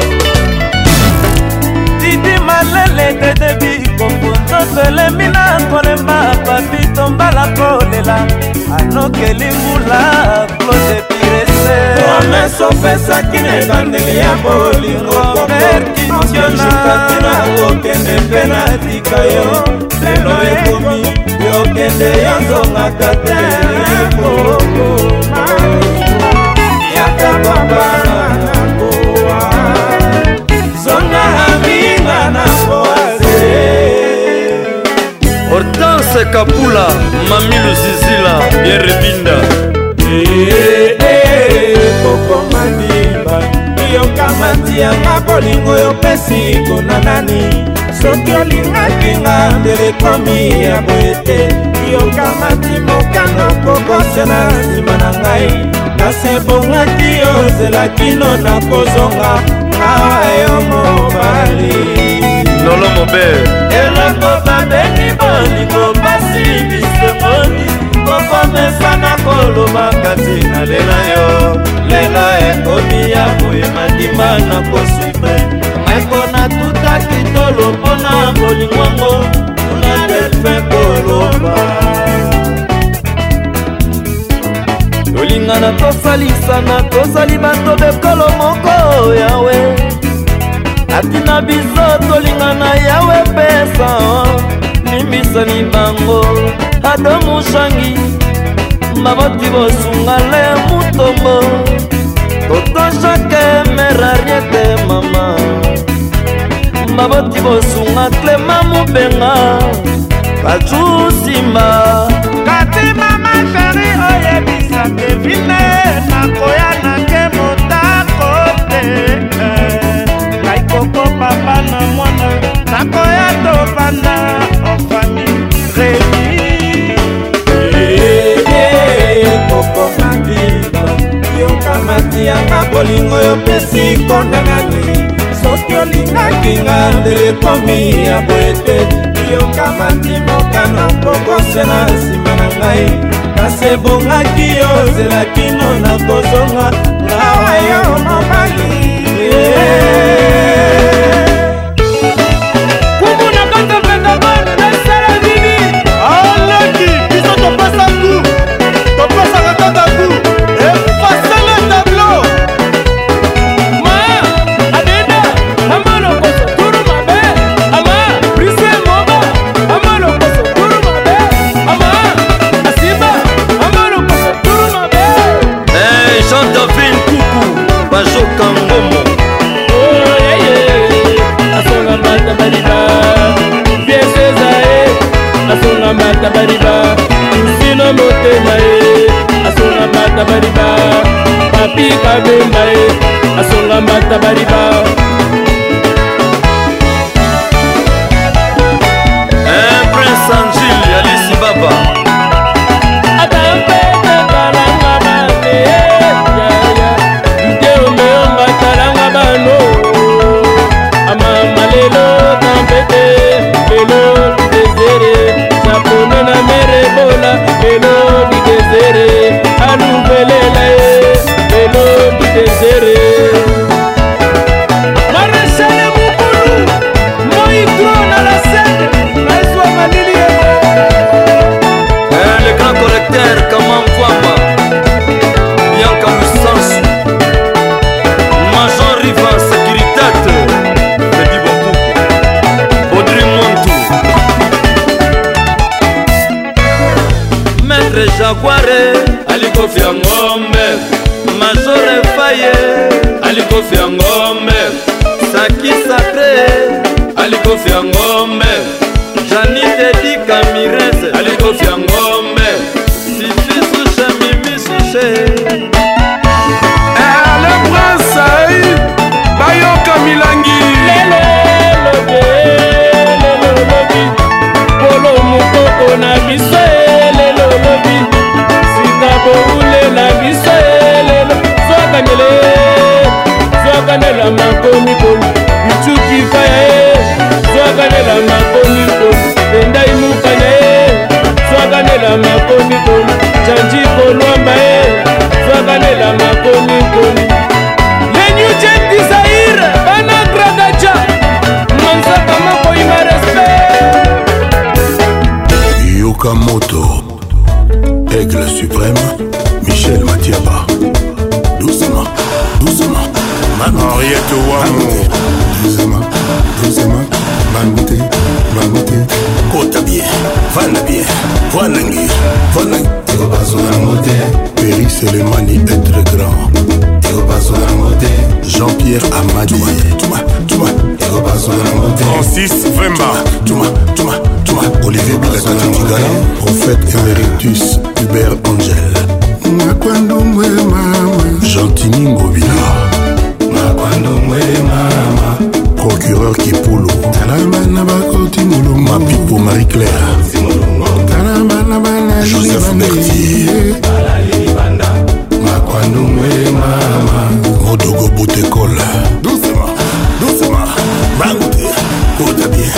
didi malele dedebi kokondosolemi na kolemba papito mbala kolela anokeli mbula clode promese opesaki na ebandeli ya bolingo perkisionakina kokende mpe natika yo lelo ekomi yokende yozongaka te ekoko yaka babana hortense kapula mamilu zizila bierebinda hey, eh, eh, hey, hey. okoma diba yokamati yanga bolingo yopesi kona nani soki olingakinga telekomi ya boye te yokamati mokano kokosela nsima na ngai kasi ebongaki ozela kino na kozonga ngawa yo mobali lolo mobe eloko babeni bolingo pasi bisemoni kokomesana kolobaka ti na lela yo lelo ekomi ya boye mandimba na koswime eko natutaki tolo mpona bolingwango tuna delfin koloba tolingana tosalisana tozali bato bekolo moko yawe ati na biso tolingana yawe pesa limbisani bango ado mushangi maboti bosunga le mutombo totoshake merariete mama maboti bosunga klema mobenga bajusimba kati mama sheri oyebisa kevine nakoya nake motako te nakoya tovanda ofami remi kokoma bino yokamati yanga bolingo yopesi kondanani soki olingaki nga telekomi ya boete yokamati mokano pokosena nsima na ngai kasi ebongaki yo ozela kino na kozonga ngawa yo mobali baliba papi kabemba ye asonga mbata baliba alikofi ya ngombe majore faye alikofi ya ngombe sakisa te alikofi ya ngombe Okamoto, Aigle suprême, Michel Matiaba. Doucement, doucement, Manoute. Henriette Wamou. Doucement, doucement, Manoute, Manoute. Kota bien, Vanda bien, Vanangi, Vanangi. Péris et les mani être grand. ekopasuka nango te jean-pierre amadi francis vemba olivier bilakati tigala prophète emeritus hubert angel nakwandongwe mama gentini ngobila procureur kipulu talabana bakoti molongo mapipo marie claire talabana banajoseph bertier eh, bandumwe mama rodogo botekola doucement doucement bangute kota bien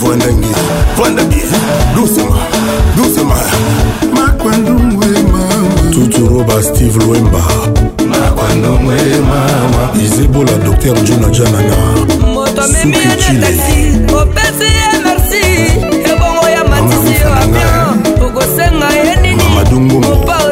vonda ngi vonda bien doucement doucement makwandumwe mama tuturoba steve lwemba makwandumwe mama izebola docteur jona janana moto amemi na taxi opesi ye merci ebongo ya matisi yo avion okosenga ye nini mopa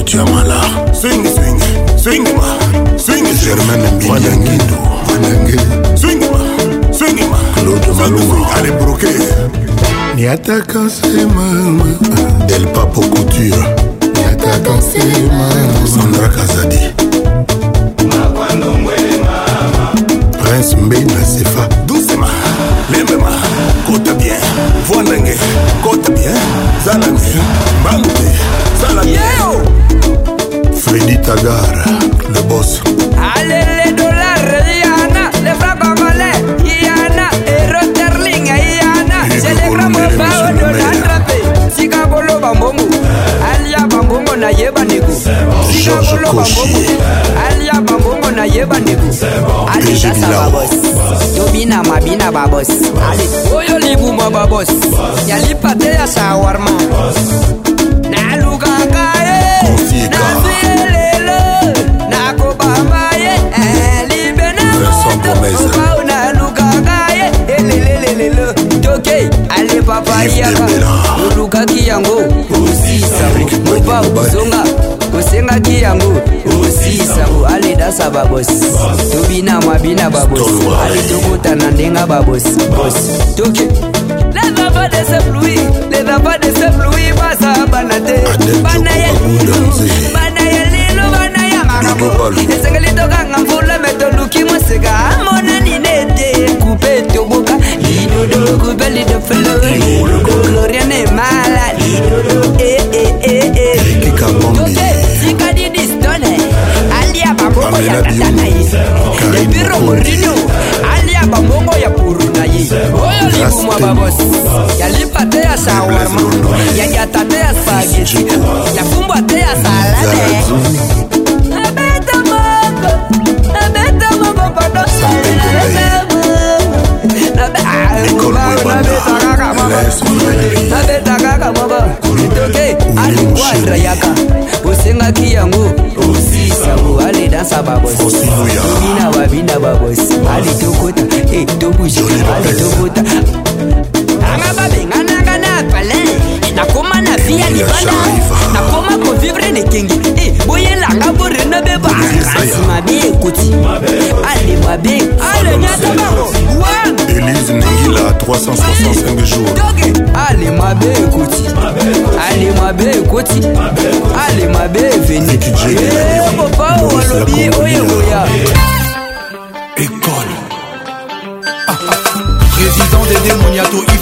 kotia malar swing swing swing ma swing germain mbiyangindo vanenge swing ma swing ma claude maluma ale broke niataka sema el papo couture niataka sema sandra kazadi prince mbei na sefa dusema lembema kota bien voa ndenge kota bien za nange mbangu te sala yeo Freddy Tagara le boss allez les dollars yana les francs congolais yana et Rotterling yana c'est les grands mots de l'attraper sikabolo bambongo alia bambongo na yeba niku sikabolo bambongo alia bambongo na yeba niku allez ça ça boss yobina mabina babos allez oyo libuma babos yalipate ya shawarma sika nazwi lelo nakobamba ye libe namotoao nalukaka ye elelelelelo toke ale papayaka olukaki yango osisango mopa ozonga osengaki yango osisango ale dasa babosi tobina mabina babosi ale tokota na ndenga babosi bosi toke pas de se pluie les rapas de se pluie baza bana te bana ya lilu bana ya lilu bana ya makambo esengeli tokanga mvula me toluki moseka amonani ne te kupe toboka lidodo kupe lidofelo gloriane mala lidodo eeee toke sikadi distone alia baboko ya tata na ye epiro morino alia babongo ya yi oyo likumwa babosi yalipa te ya shawarma yajata te ya spageti yafumbwa te ya salade abeta mogo abeta mogo podosoeaee nabeta kaka maba itoke alikwatra yaka osengaki yango osisango alidansa babosi mina babina babosi alitokota etobushe eh, alitokota anga babenga nakoma na vi ya libanda nakoma kovivre nekengi e eh, boyelanga borena be bakansi mabe ekoti ale mabe ale nyatabango elise ningila 365 eh, jours ale mabe ekoti ale mabe ekoti ale mabe eveni popao alobi oyeoya ekoti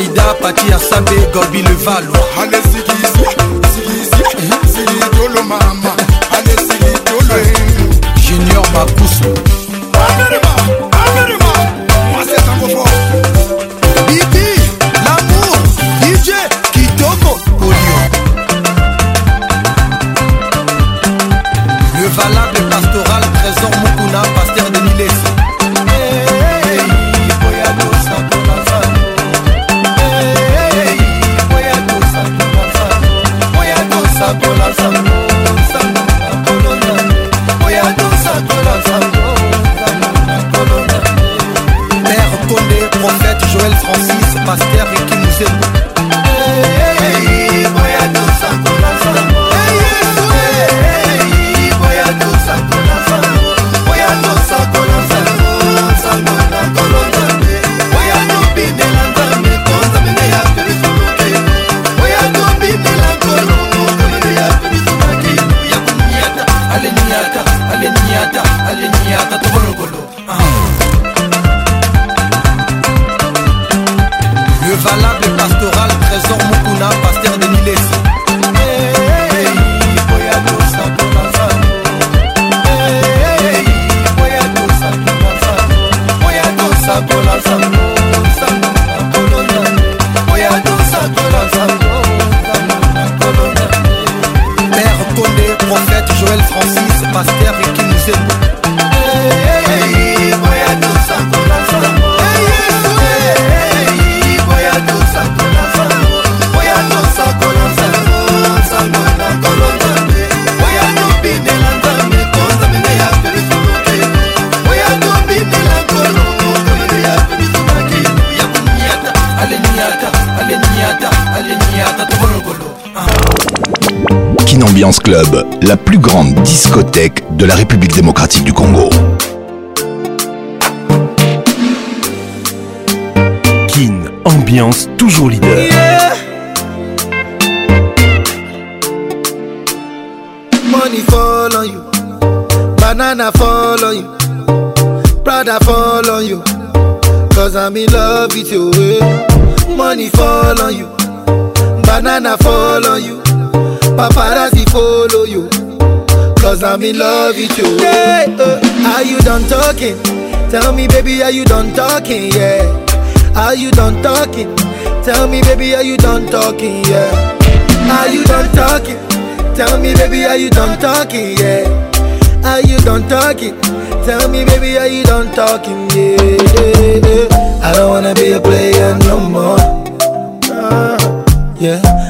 aïda pati asambe gobi le valo ale sikisi sikisi sikitolo mama ale sikitolo junior makusu Club, la plus grande discothèque de la République démocratique du Congo. Kin, ambiance toujours leader. Money fall on you, banana fall on you, Prada fall on you, cause I'm in love with you. Money fall on you, banana fall on you. Paparazzi follow you. Cause I'm in love with you. Yeah, uh, are you done talking? Tell me, baby, are you done talking? Yeah. Are you done talking? Tell me, baby, are you done talking? Yeah. Are you done talking? Tell me, baby, are you done talking? Yeah. Are you done talking? Tell me, baby, are you done talking? Yeah, yeah, yeah. I don't wanna be a player no more. Uh, yeah.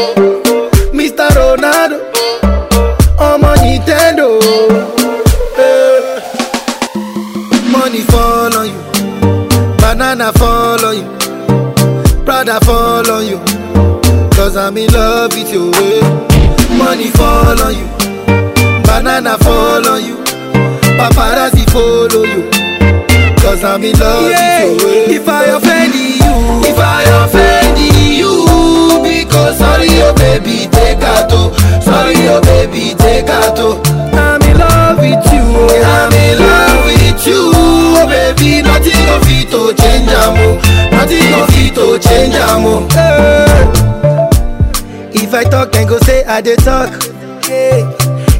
I talk. Hey,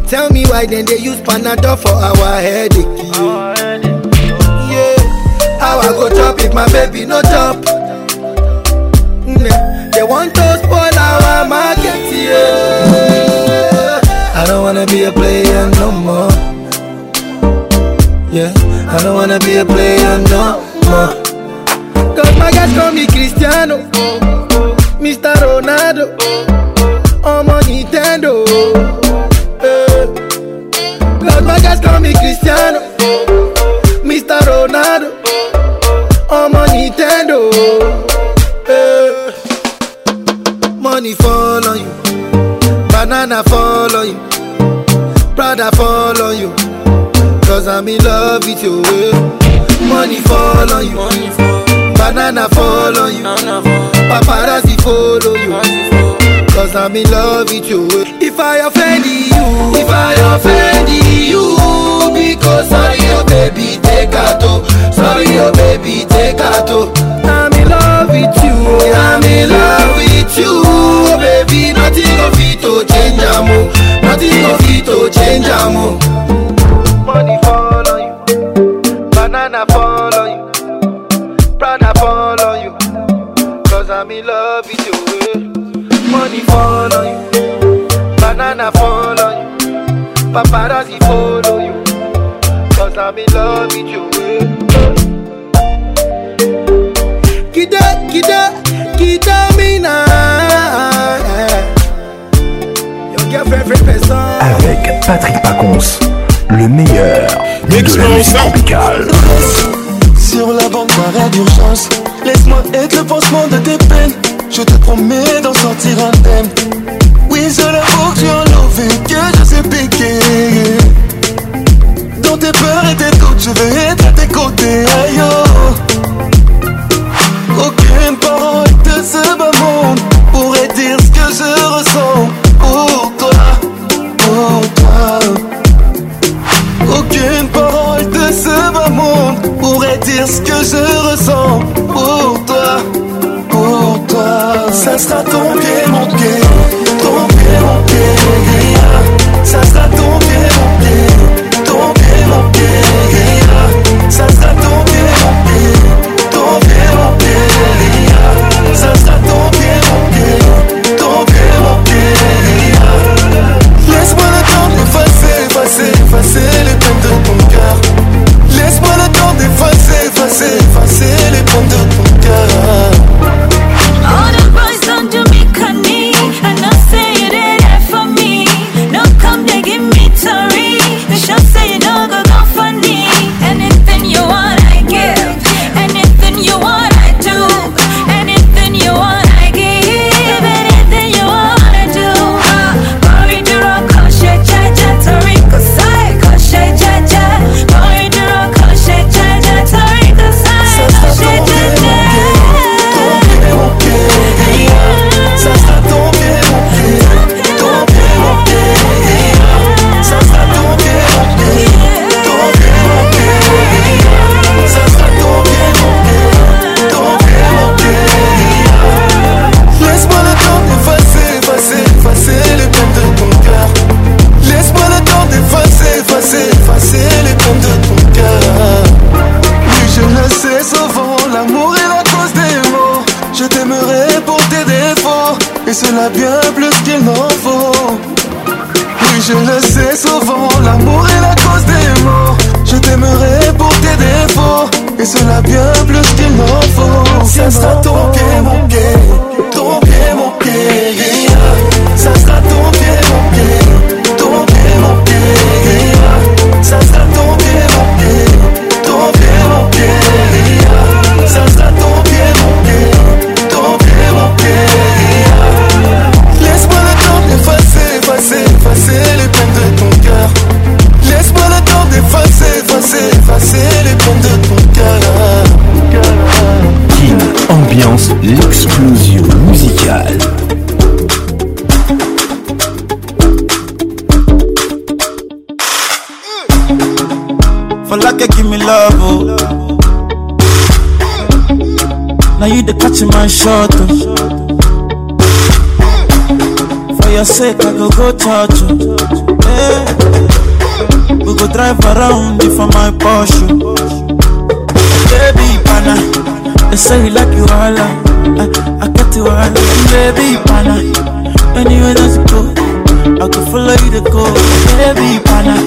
tell me why then they use Panadol for our headache. Yeah, how I go top if my baby no top? Mm, they want to spoil our market. Yeah, I don't wanna be a player no more. Yeah, I don't wanna be a player no more. Cause my guys call me Cristiano, Mr. Ronaldo. Nintendo. Hey. my guys call me Cristiano. I'm in love with you. If I offend you, if I offend you, because sorry, oh baby, take out. Sorry, oh baby, take out. I'm in love with you. I'm in love with you, oh baby. Nothing of it to change, amo. Nothing of it to change, amo. Paparazzi follow you. Cause I'm in love with you. Kida, kida, kida mina. Your girlfriend, person. Avec Patrick Pacons, le meilleur Mix de la musique tropicale. Sur la bande d'arrêt d'urgence, laisse-moi être le pansement de tes peines. Je te promets d'en sortir indemne. Oui, je l'avoue que tu en as vu, que je sais piquer. Dans tes peurs et tes doutes, je vais être à tes côtés. Aïe, oh. Aucune parole de ce bas monde pourrait dire ce que je ressens pour toi, pour toi. Aucune parole de ce bas monde pourrait dire ce que je ressens pour toi, pour toi. Ça sera ton pied, mon pied. ça sera ton bien your I go go church. Yeah. We go drive around you for my Porsche. Baby pana, they say you like you all eh, I, I got you all I. Baby pana, anywhere that you go, I can follow you to go. Baby pana,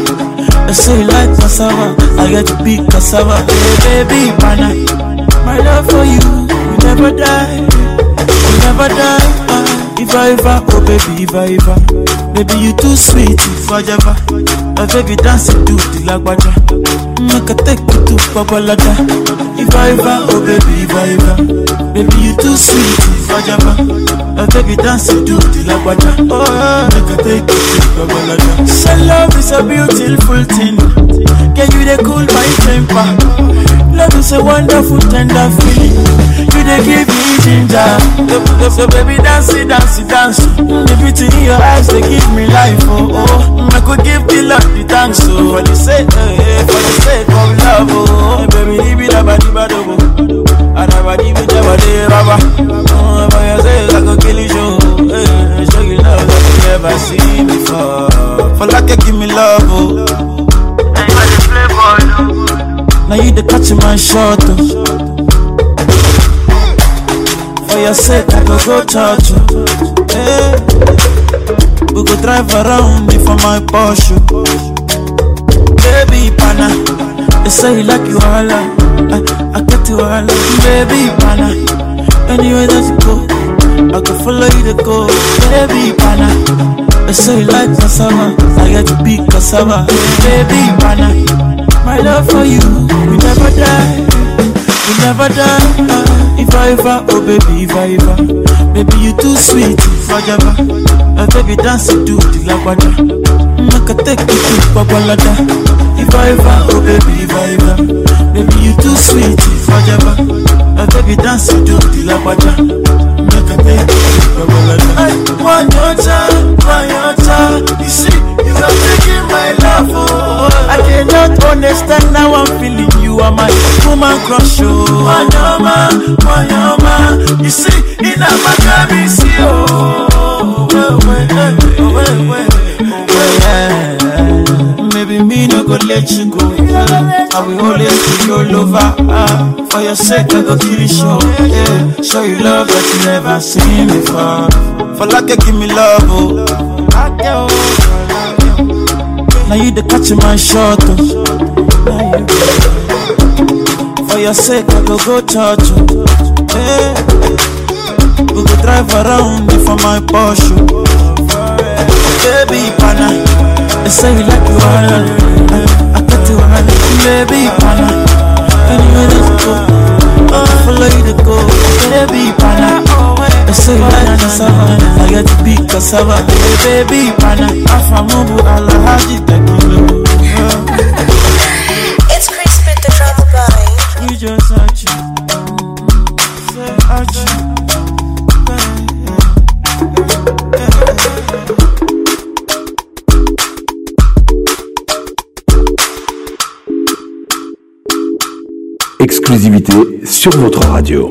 they say you like cassava, I got you big cassava. Hey, eh, baby pana, my love for you, you never die, you never die. Iva, oh baby, Iva, Baby, you too sweet, java. A baby dance to the lagwaja. Make a take you to Papa Lada. Iva, oh baby, Iva, Baby, you too sweet, java. A baby dance to the lagwaja. Oh, make a take you to Lada. Say love is a beautiful thing. Can you they cool my temper? Love is a wonderful, tender feeling you they give me ginger. So, so baby, dance it, dance it, dance. The beauty in your eyes, they give me life, oh, oh. I could give the love the thanks, oh. For the sake, eh, eh, for the sake of love, oh. oh. Eh, baby, leave it, abba, di, I never give di, bi, jaba, di, raba. Oh, for I oh, say I go kill you, show. Eh, show you love that you never seen before. For like you give me love, oh. Now you the catch my shot, oh for your sake, I go go you, Hey. Eh. We go drive around me for my Porsche. Baby pana, they say you like you all I, I got you all Baby pana, anyway that you go, I go follow you to go. Baby pana, they say you like cassava, I got to big cassava. Baby pana, my love for you, we never die, we never die. Uh. Iva, oh baby, Iva, Baby, you too sweet, Fajaba. And uh, baby, dance it to the Lagwada. Maka mm, take you to Babalada. Iva, oh baby, Iva, Baby, you too sweet, Fajaba. And uh, baby, dance it to the Lagwada. Maka mm, take you to Babalada. I want your time, want your time. You see, you are taking my love, oh. I cannot understand how I'm feeling you are my woman crush, oh. Wanyama, wanyama, you see, in a magami, see, oh. Maybe me no go let you go. I will always be your lover. for your sake, I go kill you show. Yeah, show you love that you never seen before. For like you give me love, oh. Now you the catch my shot, oh your sake, I go go you, Hey. We go drive around me for my Porsche. Baby pana, they say you like you are. I, I got you on baby pana. Anywhere that you go, I follow you to go. Baby pana, they say you like cassava. I got to be cassava. Baby pana, I am from Mubu Allah Haji Teknology. Exclusivité sur votre radio.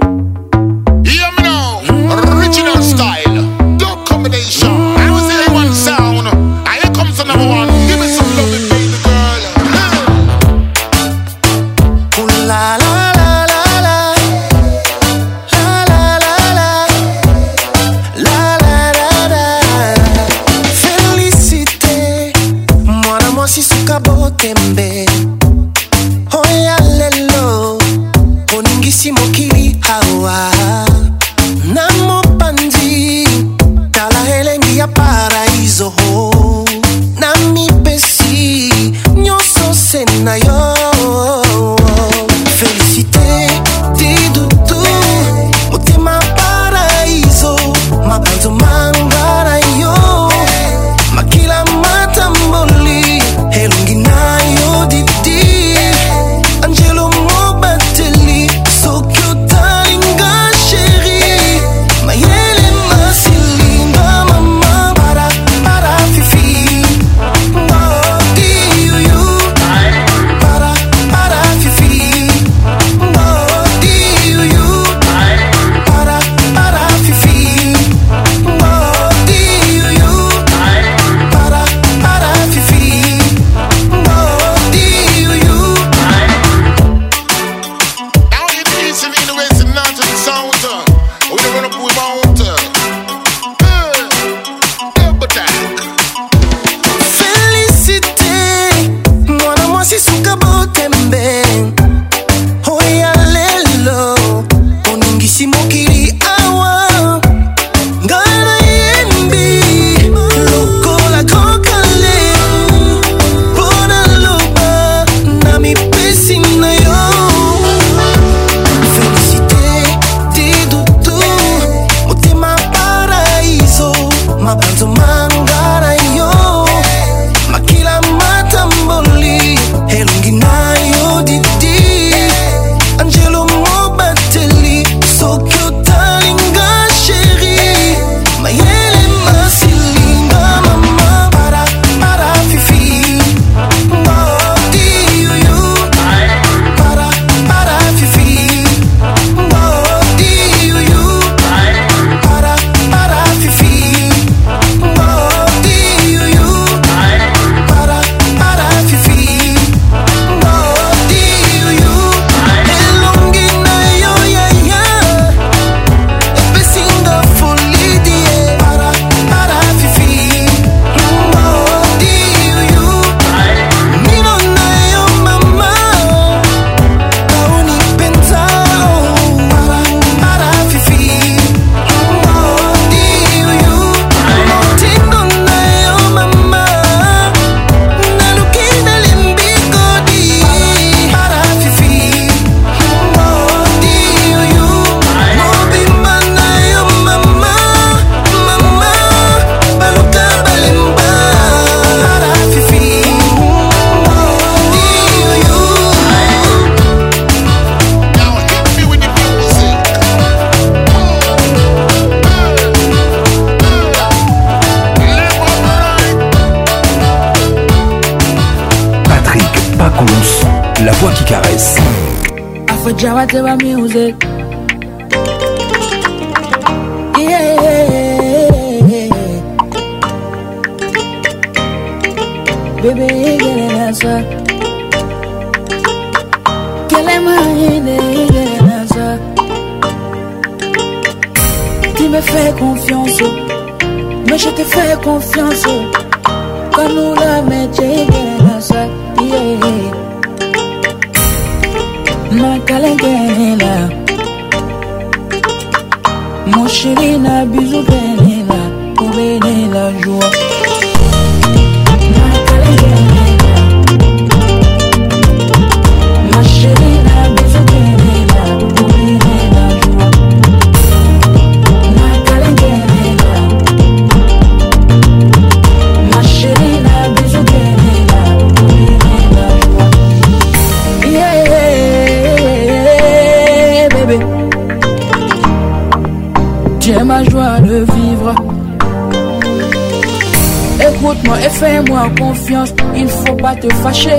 Mon fais-moi confiance, il ne faut pas te fâcher.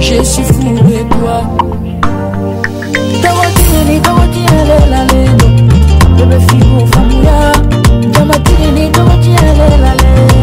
Je suis fou de toi. Tawatini, tawatini, lela, lelo. Bébé, figo, famuya. Tawatini, tawatini, lela, lelo.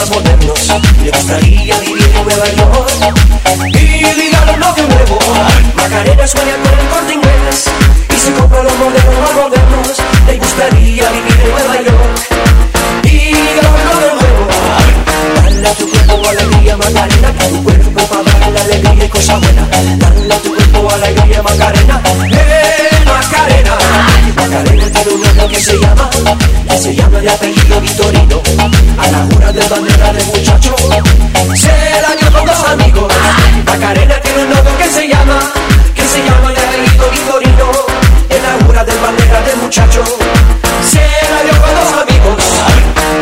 más modernos. Me gustaría vivir en Nueva York y digamos lo de nuevo. Macarena sueña con el corte y se compra los modelos más modernos. Le gustaría vivir en Nueva York y digamos lo de nuevo. Dale a tu cuerpo alegría, Macarena, que tu cuerpo para darle alegría y cosa buena. Dale a tu cuerpo alegría, Macarena. se llama, que se llama el apellido Vitorino. A la jura de bandera de muchacho, se la dio con los amigos. Macarena tiene un novio que se llama, que se llama el apellido Vitorino. En la jura de bandera de muchacho, se la dio con los amigos.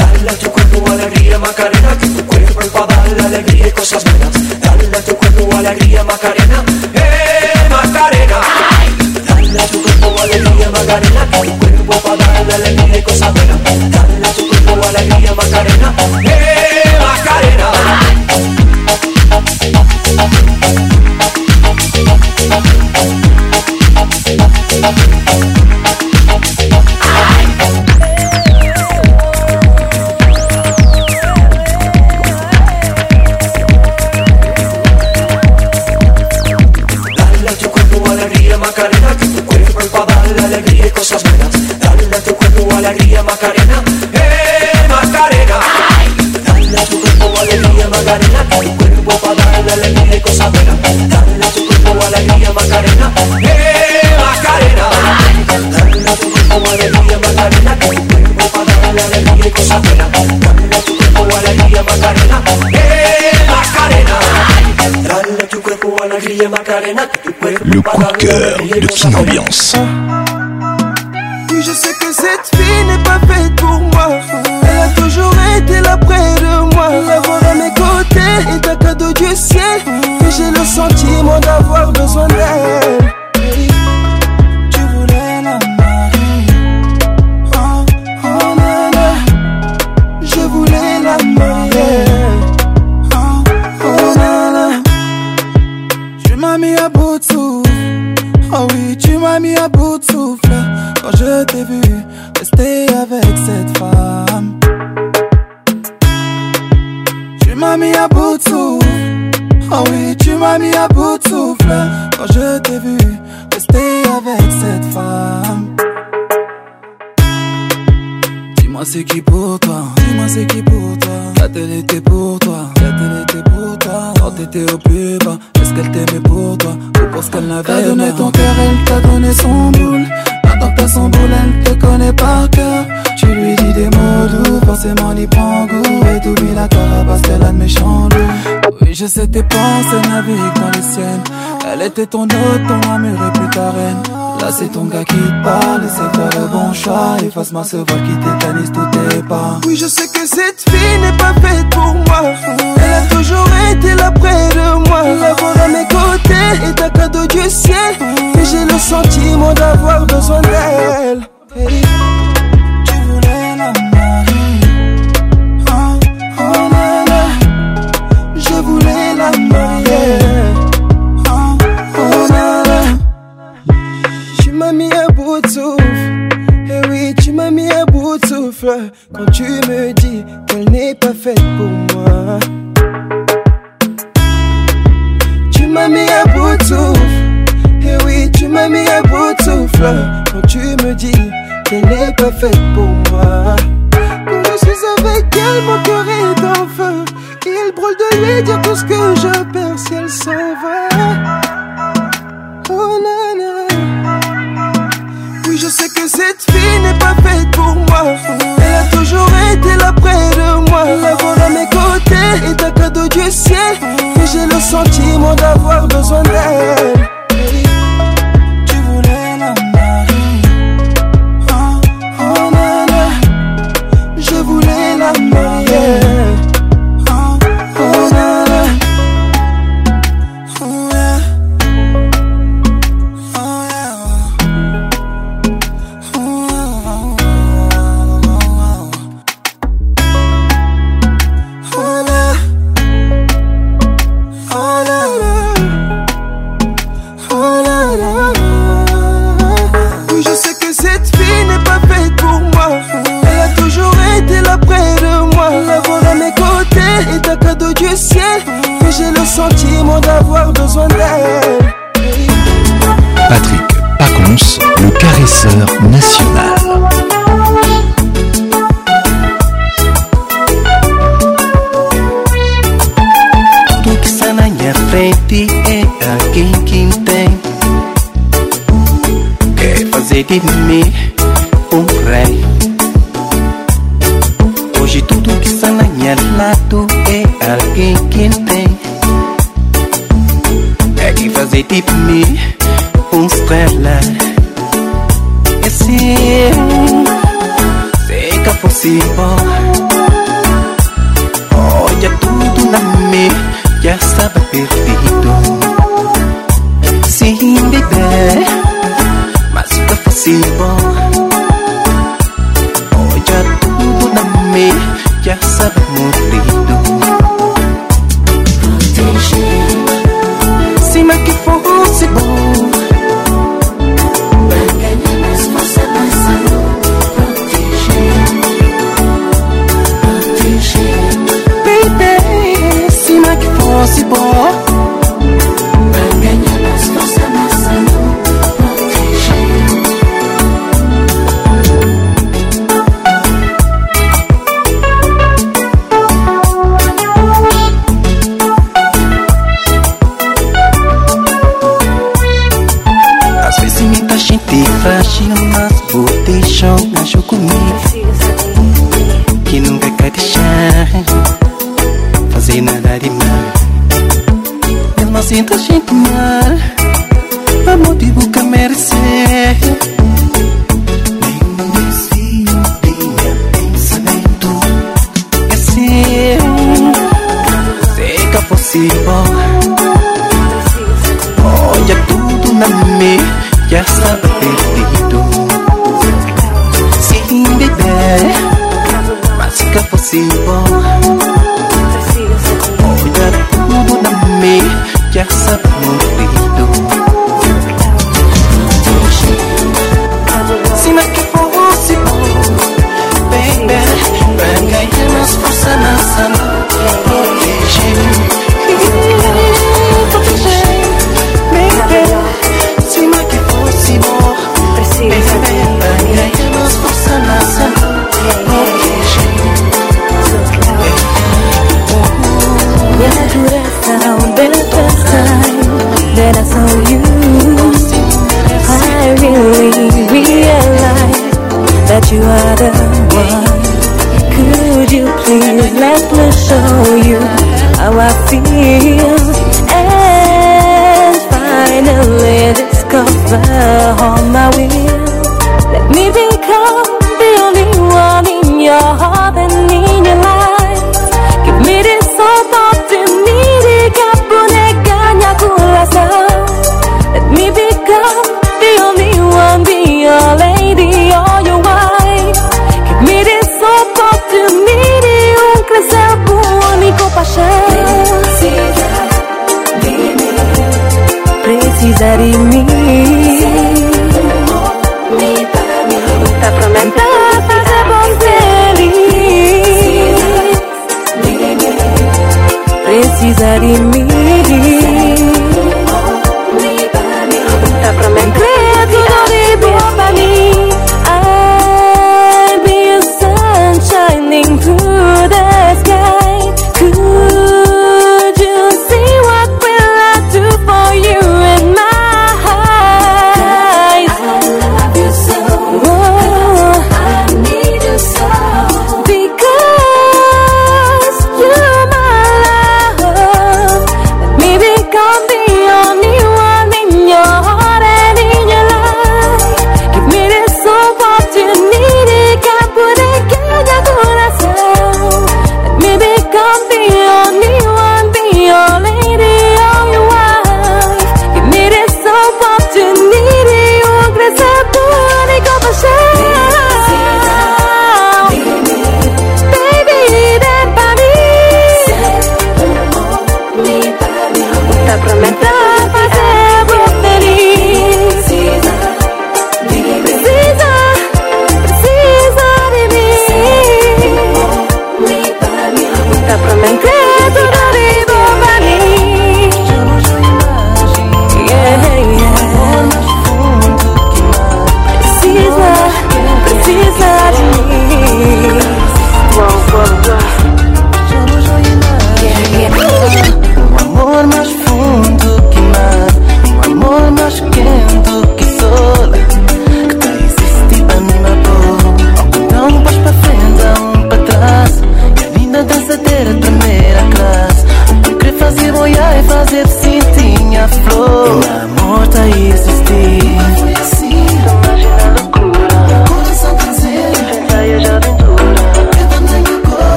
Dale a tu cuerpo alegría, Macarena, que tu cuerpo es para darle alegría y cosas buenas. Dale a tu cuerpo alegría, Macarena, eh, Macarena. Dale a tu cuerpo alegría, Macarena. La alegría Macarena. ¡Eh! Le coup de cœur de son Ambiance. Passe ma se voir qui tétanise tous tes pas Oui je sais que c'est impossible Oye tú, tú na me ya estaba perdido Sin beber, más fue posible Oye tú, tú na me ya estaba mordido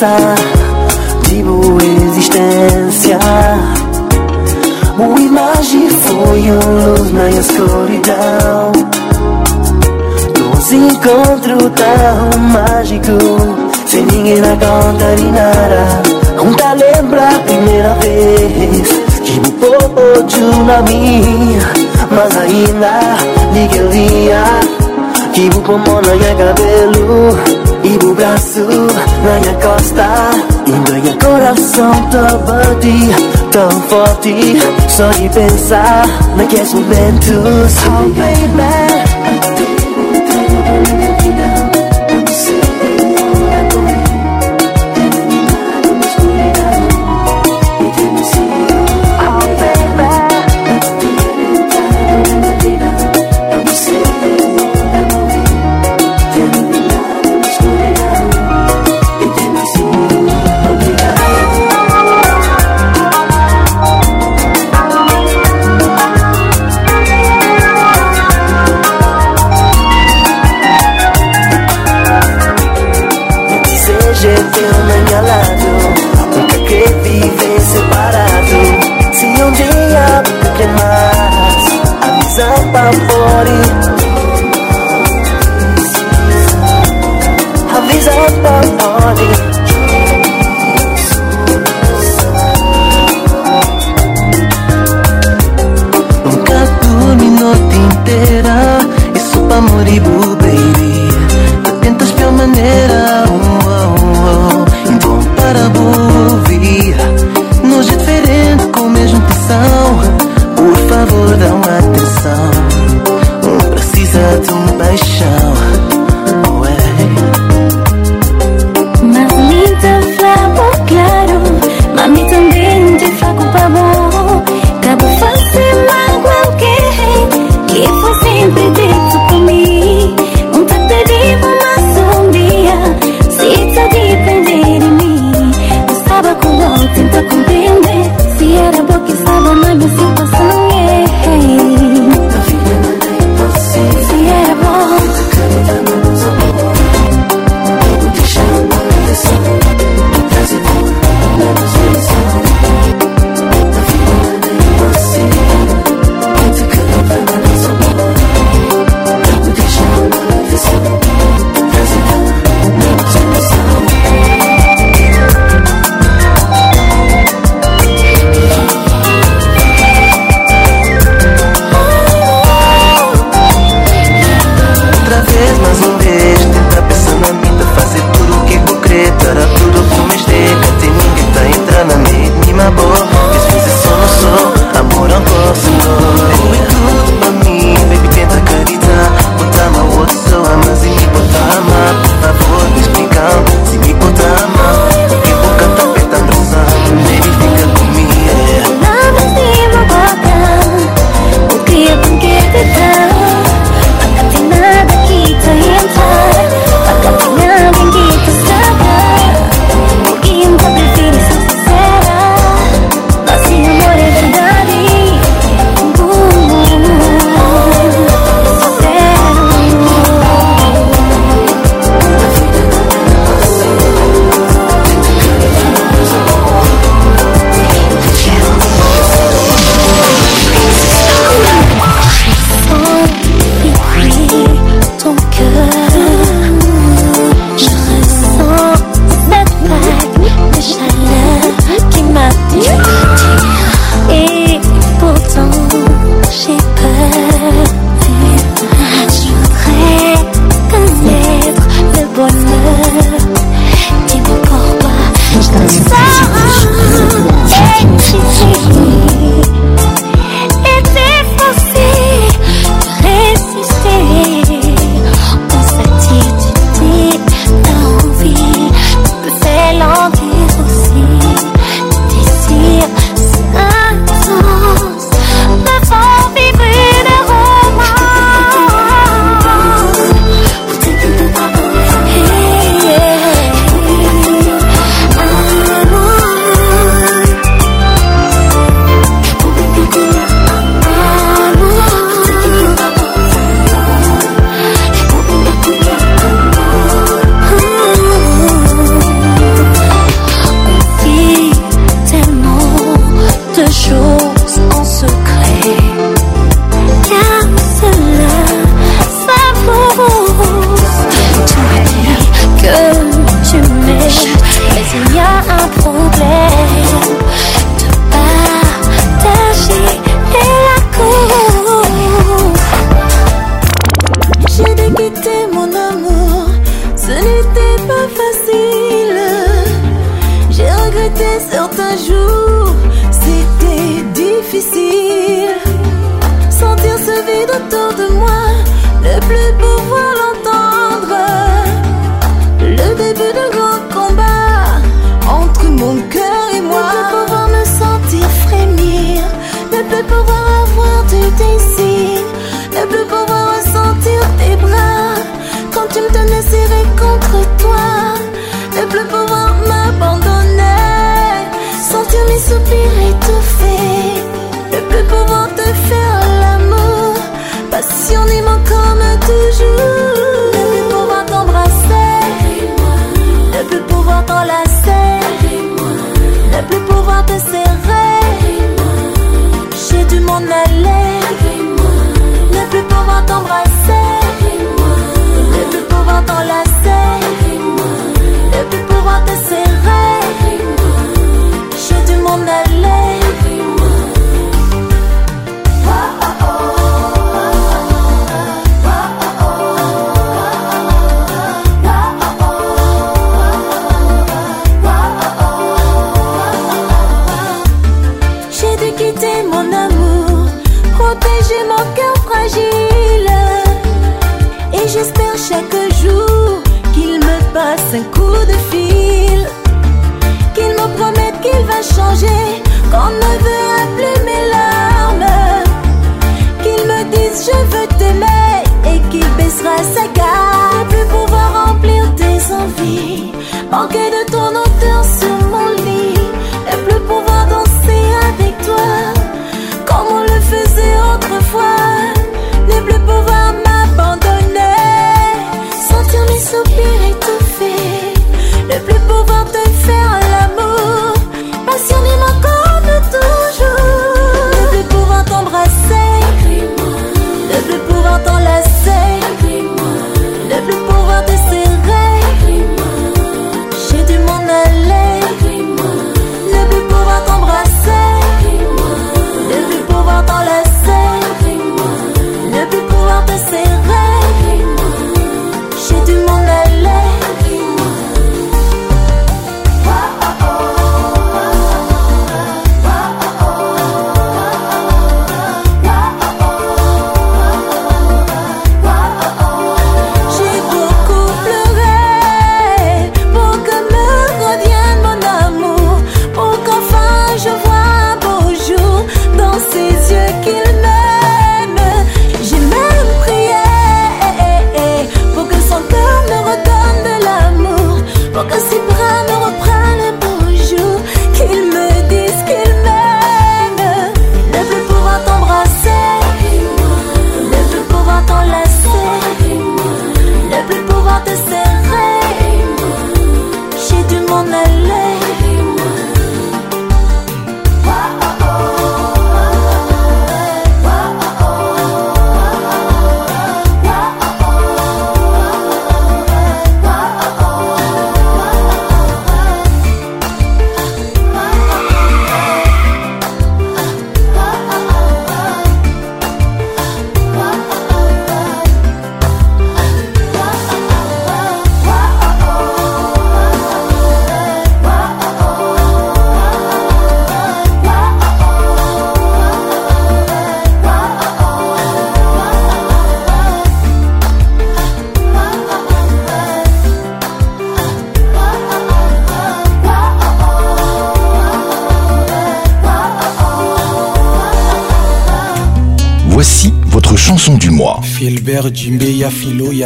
graça de boa existência. Uma imagem foi um luz na escuridão. Doce encontro tão mágico, sem ninguém na conta de nada. Conta lembra a primeira vez, que pouco de um na minha, mas ainda ninguém via. Ibu mão na minha cabelo Ibu braço na minha costa E meu coração tão bate, tão forte Só de pensar naqueles momentos Oh baby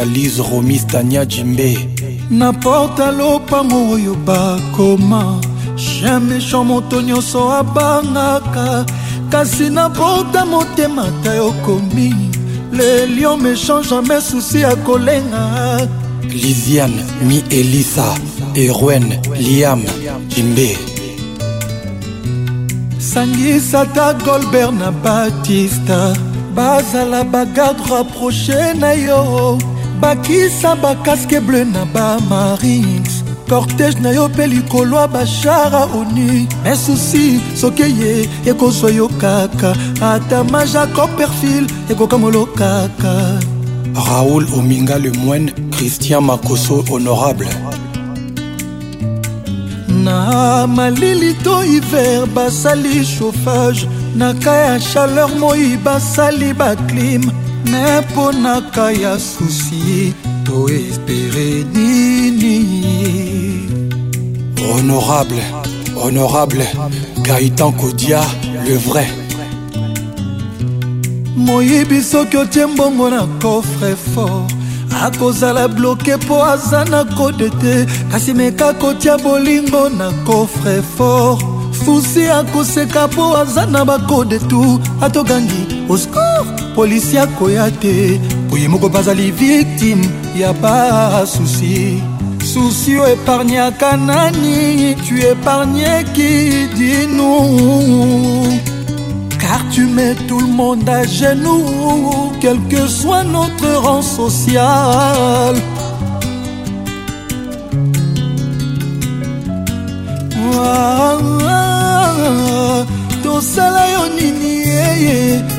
réalise romistania jimbe na porta lopango oyo bakoma jamai jean moto nyonso abangaka kasi na porta motema ta yokomi le lion méchant jamai susi ya kolenga lisiane mi elisa erwen liam jimbe sangisa ta golbert na batista bazala bagarde rapproche na yo bakisa bakaske bleu na bamarix kortege na yo mpe likolo ya bashara oni me susi soki ye ekozwa yo kaka atama jacob perfil ekokangolo kaka raoul ominga le moine christian makoso honorable na malili to hiver basali chauffage na ka ya chaleur moi basali baclime neponaka ya susi to espere nini honorable honorable gaitan kodia le vrai moyibi soki otie mbongo na coffre fort akozala bloke mpo aza na kode te kasi meka kotia bolingo na coffre fort susi akoseka mpo aza na bakode tu atokangi oscour polisi akoya te boye moko bazali viktime ya basusi susi o epargnaka nani tu épargneki dinu car tu mets tout le monde à genoux quel que soit notre rang social wow. tosala yo nini eye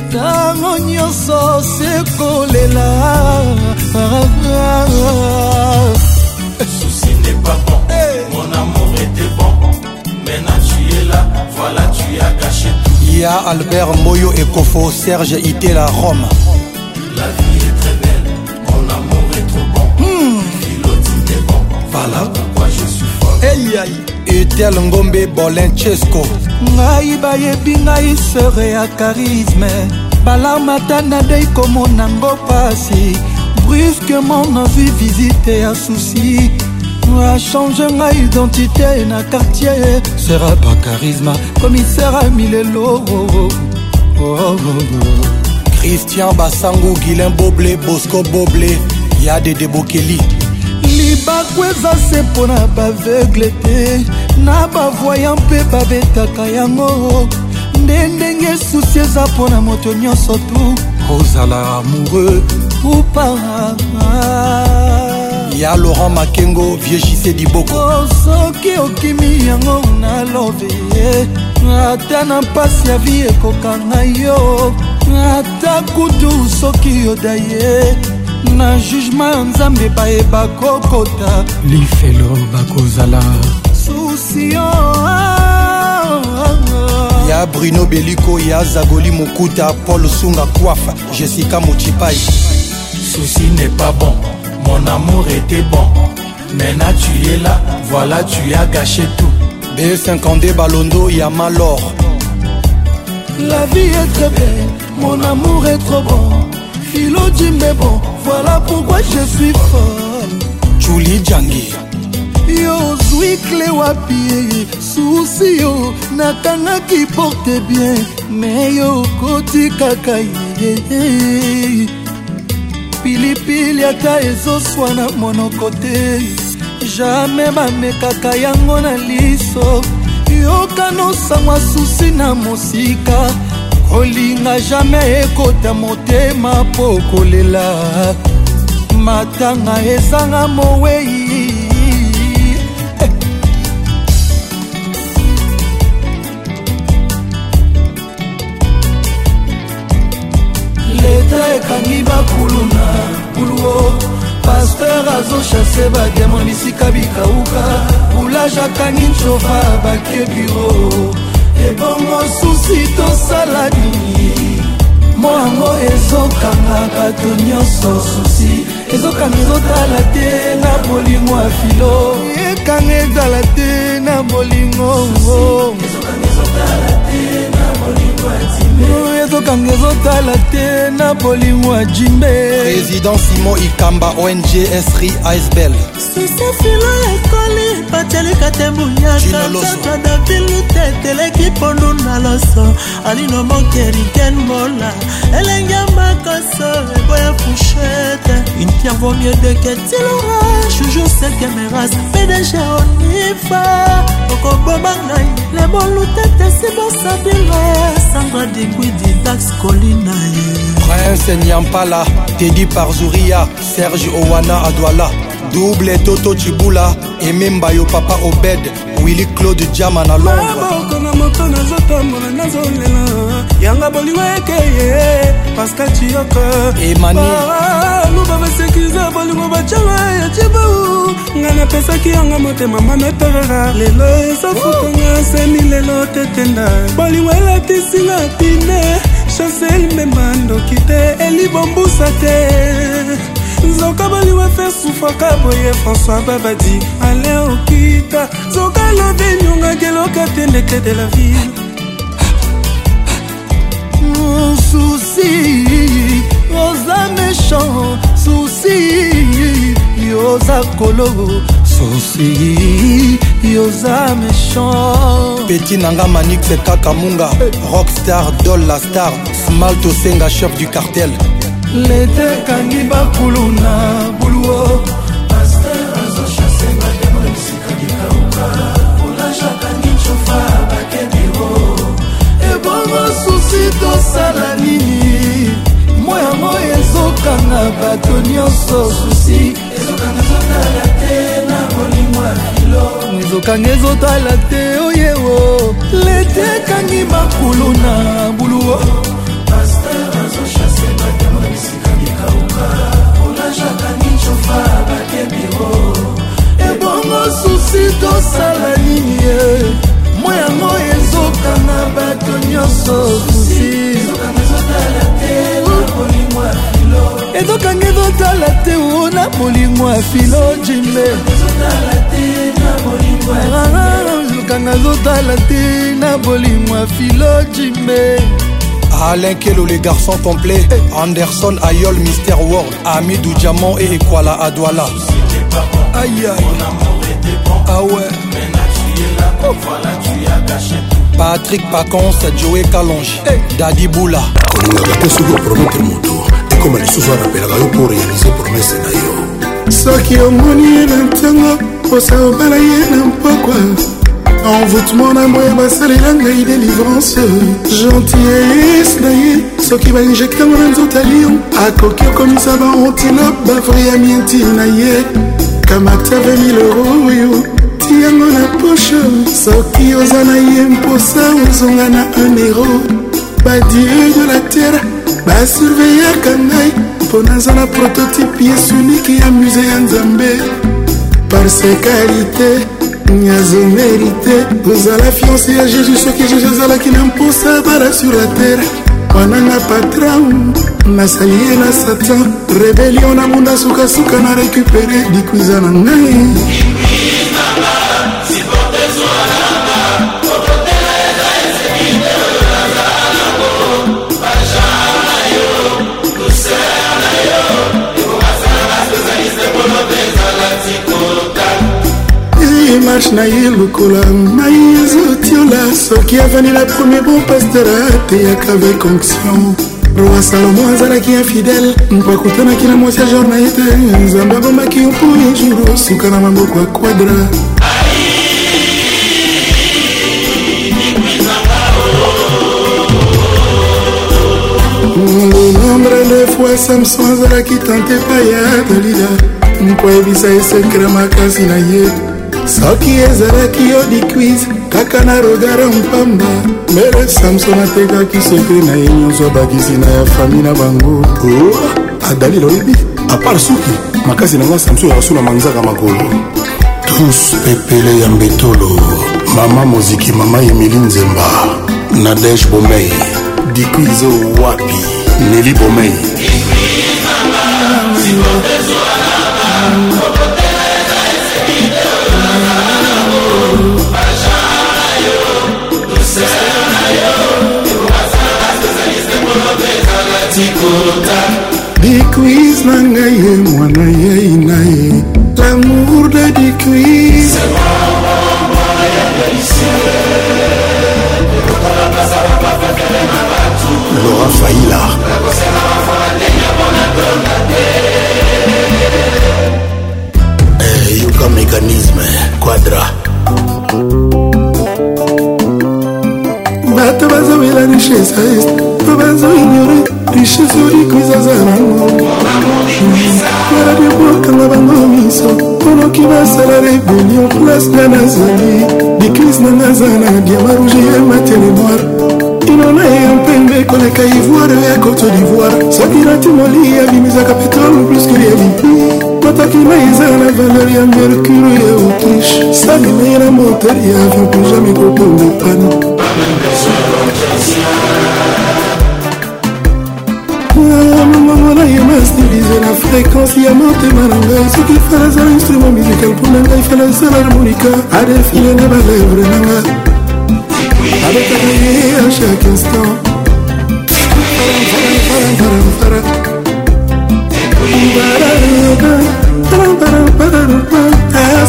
ntango nyonso sekolela Souci n'est pas bon, mon amour était bon. Maintenant tu es là, voilà tu as gâché tout. Il y a Albert Moyo Ekofo, Serge Itela, Rome. La vie est très belle, mon amour est trop bon. Mmh. Philotine est bon, voilà pourquoi je suis fort. Hey, hey. Etel Ngombe Bolin Chesco. ngai bayebi ngai sere ya karisme balarmata nadei komona ngo pasi brusquement nazwi visite ya susi achange ngai identité na quartier sera pa charisma komisera milelo oh, oh, oh. christian basangu guilin boble bosco boble ya dede bokeli libaku eza se mpo na baveugle te eh. na bavoya mpe babetaka yango nde ndenge susi eza mpo na moto nyonso tu ozala amoureux ou pas ya laurent makengo viegise diboko oh, soki okimi yango nalobe ye ata na mpasi ya vi ekokanga yo ata kutu soki yoda ye na jugema ya nzambe bayeba kokota lifelo bakozala ya bruno beliko ya zagoli mokuta paul sunga kwafa jessica mochipai souci n'est pas bon mon amour était bon maintenant tu es là voilà tu as gâché tout b52 balondo ya malor la vie est très belle mon amour est trop bon philo dit mais bon voilà pourquoi je suis folle julie jangi yo ozwi kle wapi e? susi yo nakangaki porte bien me yo okoti kaka ye pilipili ata ezoswana monoko te jamai bamekaka yango na liso yokanosangwa susi na mosika kolinga jamai ekota motema mpo kolela matanga ezanga mowei akangi bakuluna kuluo paster azoshase badiamo bisika bikauka boulage akangi ncova bake biro ebongo susi tosala nini moango ezokanga bato nyonso susi ezokanga ezotala te na bolingo ya filo ekanga ezala te na bolingo ezokanga ezotala te ezokanga ezotala te na bolingo ya jimbe président simon ikamba ong sri icebel sisefilo ekoli batelika te mbuyaka toto davilu te teleki pondu na loso alino mokeriken mola elenge makoso eboya fushete intervo miedeketilora joujur sekemeras pdg onifa okoboma ngai lebolutete sibosabila sandra dikwidi dax kolina ye prince nyampala tedi par zuria serge owana adwala double toto cibula ememba yo papa obed willi claude jama na londreboko na moto nazotambola nazolela yanga bolingo ekeye pascal ciyoko emaniluba basekize bolingo bacanga ya cibau ngai napesaki yanga motema mameperera lelo ezofutanga semi lelo tetenda bolingo elatisinga pine chancel membandoki te elibombusa te nzoka baliwa fe sufaka boye françois babadi ale okita nzoka lobe nyonga geloka pendeke de la ville mon souci oza méchant souci yoza kolo susi yoza méchant peti nanga manix kaka munga eh. rockstar dol la star smalt osenga chef du cartel lete ekangi bakulu na buluo paster azoshase mademo na bisika likauka kolage akangi cofa bakebiro ebongo susi tosala nini mo yango ezokanga bato nyonso susi ezokanga ezotala te na molimo ya filo ezokanga ezotala te oyewo lete ekangi makulu na buluo tosi tosala nini ye mwa yango ezokanga bato nyonso kusi ezokanga ezotala te o na molimo ya filo jimbe ah, ezokanga ezotala te na bolimo ya filo jimbe Alain Kelo, les garçons complets Anderson, Ayol, Mister World Amidou Diamant et Ekwala Adwala Aïe aïe Ah ouais. Mais là, tu es là, oh. voilà, tu as gâché tout. Patrick Pacon, Joey Kalonji, hey. Daddy Boula. kolingaka te soki oprometre moto ekoma lisusu arapelaka yo mpo realize promese na yo soki omoni ye na ntango kosabala ye na mpokwa envoûtement na moya basalela ngai délivrance gentillesse na ye soki bainjectango na nzoto alio akoki okomisa baantilope bavri ya mienti na ye kamakta 20 000 euro oyo tiyango na posho soki oza na ye mposa ozonga na anero badie de la terre basurveyaka ngai mpo nazala prototype yesu unike ya muse ya nzambe par sekarité nyazomérite ozala fiance ya jésus soki jésus azalaki na mposa bara sur la terre wananga patran nasali ye na satan rebelio na munda sukasuka na récupere dikuiza na ngai marche na ye lokola mai ezotiola soki avandi na premier bon paster ateyaka avec onction roi salomo azalaki infidele mpo akutanaki na mwasi ya jor na ye te nzambe abomaki mpo ye jour osuka na maboko ya quadra fois samson azalaki tante epai ya dalila mpo ayebisa ye sekre makasi na ye soki ezalaki yo diquiz kaka na rodara mpamba mbele samson atekaki sekre na ye nyonso abakisi na ya fami na bango oh, adalila oyebi apart suki makasi nanga samson yakosula manzaka makolo tous pepele ya mbetolo mama moziki mama emili nzemba nadege bomei dikwizo wapi neli bomei dekuis na ngai ye mwana yei na ye lamour de dekuis laura faila hey, eh, yuka mécanisme quadra bato bazowela richese to bazoignore richese oliko ezazanango baradebwakanga bango miso mponoki basala rebelio place nga nazali dikrise na nga za na diama rouge ye mate lenoire inona ye koleka ivoire ya cote divoire soki nati moli abimisaka petrole pluskeli ebibi matakima eza na valeur ya mercure ya autriche stamina na moteur ya avion mpo jamai kotonga pana mamangola yemas divise na fréquence ya motema na ngai soki fala azala instrument musical mpo na ngai fala azala harmonika adefile na balèvre na ngai abetaka ye a chaque instant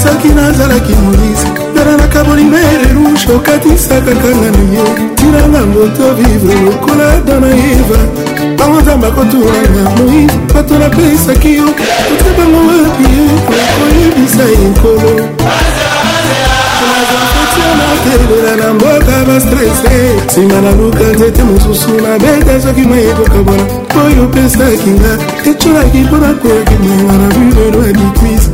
soki nazalaki molise nalanaka bolinga eleruge okatisaka kanga na yo tinanga moto vivre lokola dana eva bango nzambe akotunanga moise bato napesaki yo ote bango wapie nga strese nsima naluka nzete mosusu nabeta soki mayekoka bona oyo opesaki nga ecolaki mpona kokendanga na bulelo ya bikwisi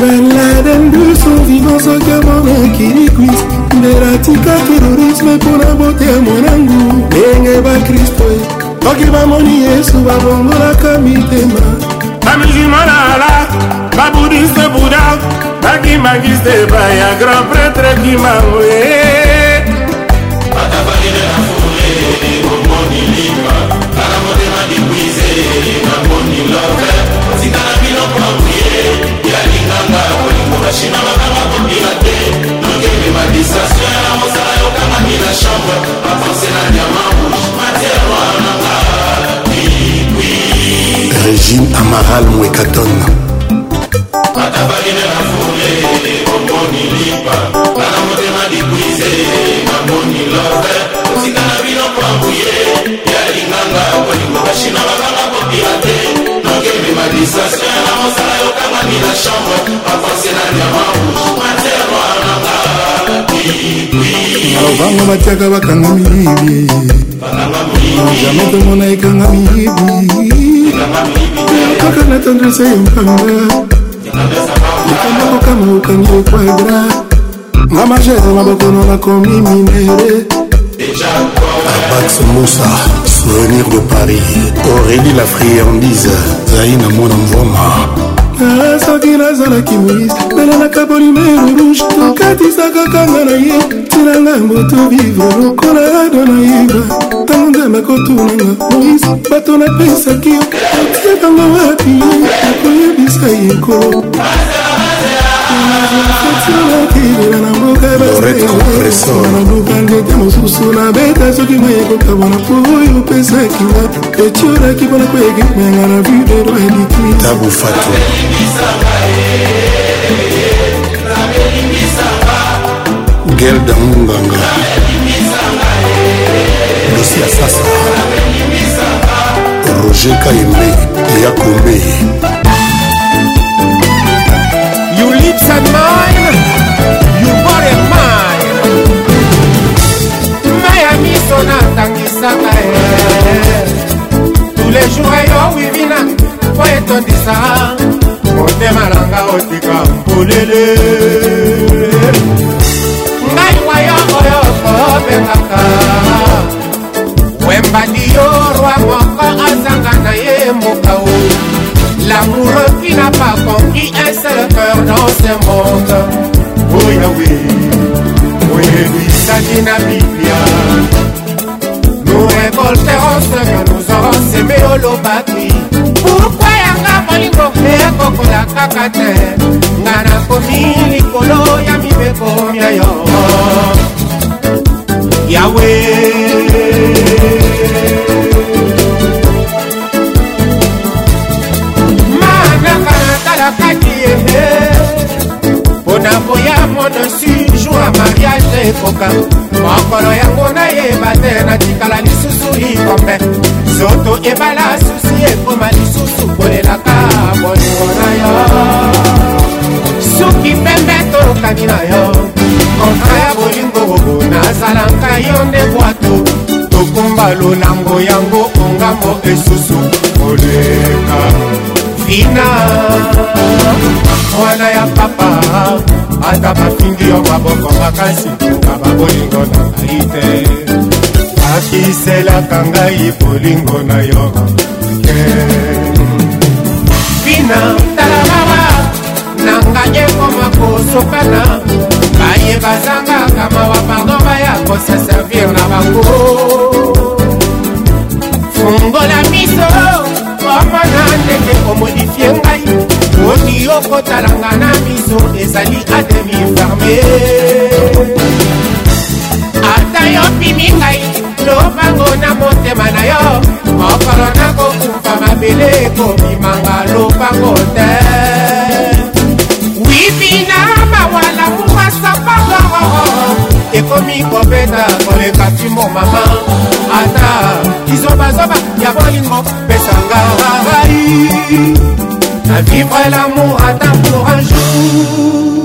balade nduso vivant soki amonaki likwis ndela tika terorisme mpona botemo nangu ndenge bakristo ye soki bamoni yesu babongolaka mitema bamusulman ala babudiste buda bakimangiste baya grand prêtre kimango ye batabalile na fule omoni lipa kala motema libwize namoni love tika na bino pamuye ya linganga kolimboka shina bakanga kobila te nokemema disasio ya mosala yokangami na chambre apanse na diamant rouge régine amaral mwekaton ata bagene na fule omoni lipa bana motema libwize namoni lobe otika na bino pambuye ya linganga kolingo bashina bakanga kopira te nokemema disasio ya na mosala yokangami na chambre bakonse na nyama rouge materwananga bango batiaka bakanga miyibi jamai tomona ekanga miyibi kaka na tendrese ya mpanga likambo kama okangi ekwadra na mashese mabokono nakomi minere abax moussa souvenir de paris aurélie la friandise zaina mwana mvoma na ah, soki nazalaki moise nalanaka bolimero rouge tokatisaka kanga na ye tinanga moto vivre lokola ado nayeba ntango nzambe akotunanga moise bato napesaki yo otiakango wapi ye nakoyebisa ye nkolo nzete mosusu nabeta soki mai ekoka bona po oyo opesakinga etiolaki mpona koyekimenga na videro elikitabufatu gel damunganga dosi ya sasa roger kayembe ya kombe yours and mine, your body and mine. Miami sonatangisaka tous les jours eyo wivina po etondisa motemalanga otika mpolele ngai wayo oyo kobengaka wembandi yo rwa moko azanga na ye mboka o L'amour qui n'a pas compris un seul cœur dans ce monde. Oh Yahweh, oh Yahweh, ça dit la Bible. Nous révolterons ce que nous aurons semé au lobaki. Pourquoi yanga molingo ekokola kaka te? Nga nakomi likolo ya mibeko na yo. Yahweh. makambo ya mwana sujo ya mariage ekoka mokolo yango nayeba te natikala lisusu likombe zoto ebala susi ekoma lisusu kolelaka bolingo na yo suki pembe tolukani na yo kontra ya bolingo nazalaka yo nde bwato tokumba lolango yango ongambo esusu koleka fina mwana ya papa ata bafingi yo maboko makasi na babolingo na ngai te akiselaka ngai bolingo na yo te fina tala mama nanganye ngoma kosokana baye bazangaka mawa pardon baya koseservir na bango fungola miso mama na ndenge omodifie ngai oti okotalanga na miso ezali ademi ferme ata yopimi ngai lobango na motema na yo mokolo nakokufa mabele ekobimanga lobango te wibina mawala mumasa pagoroo ekomi kobeta koleka ntimbo mama ata kizobazoba ya bolingo pesanga rarai na vivre lamour ata pour un jour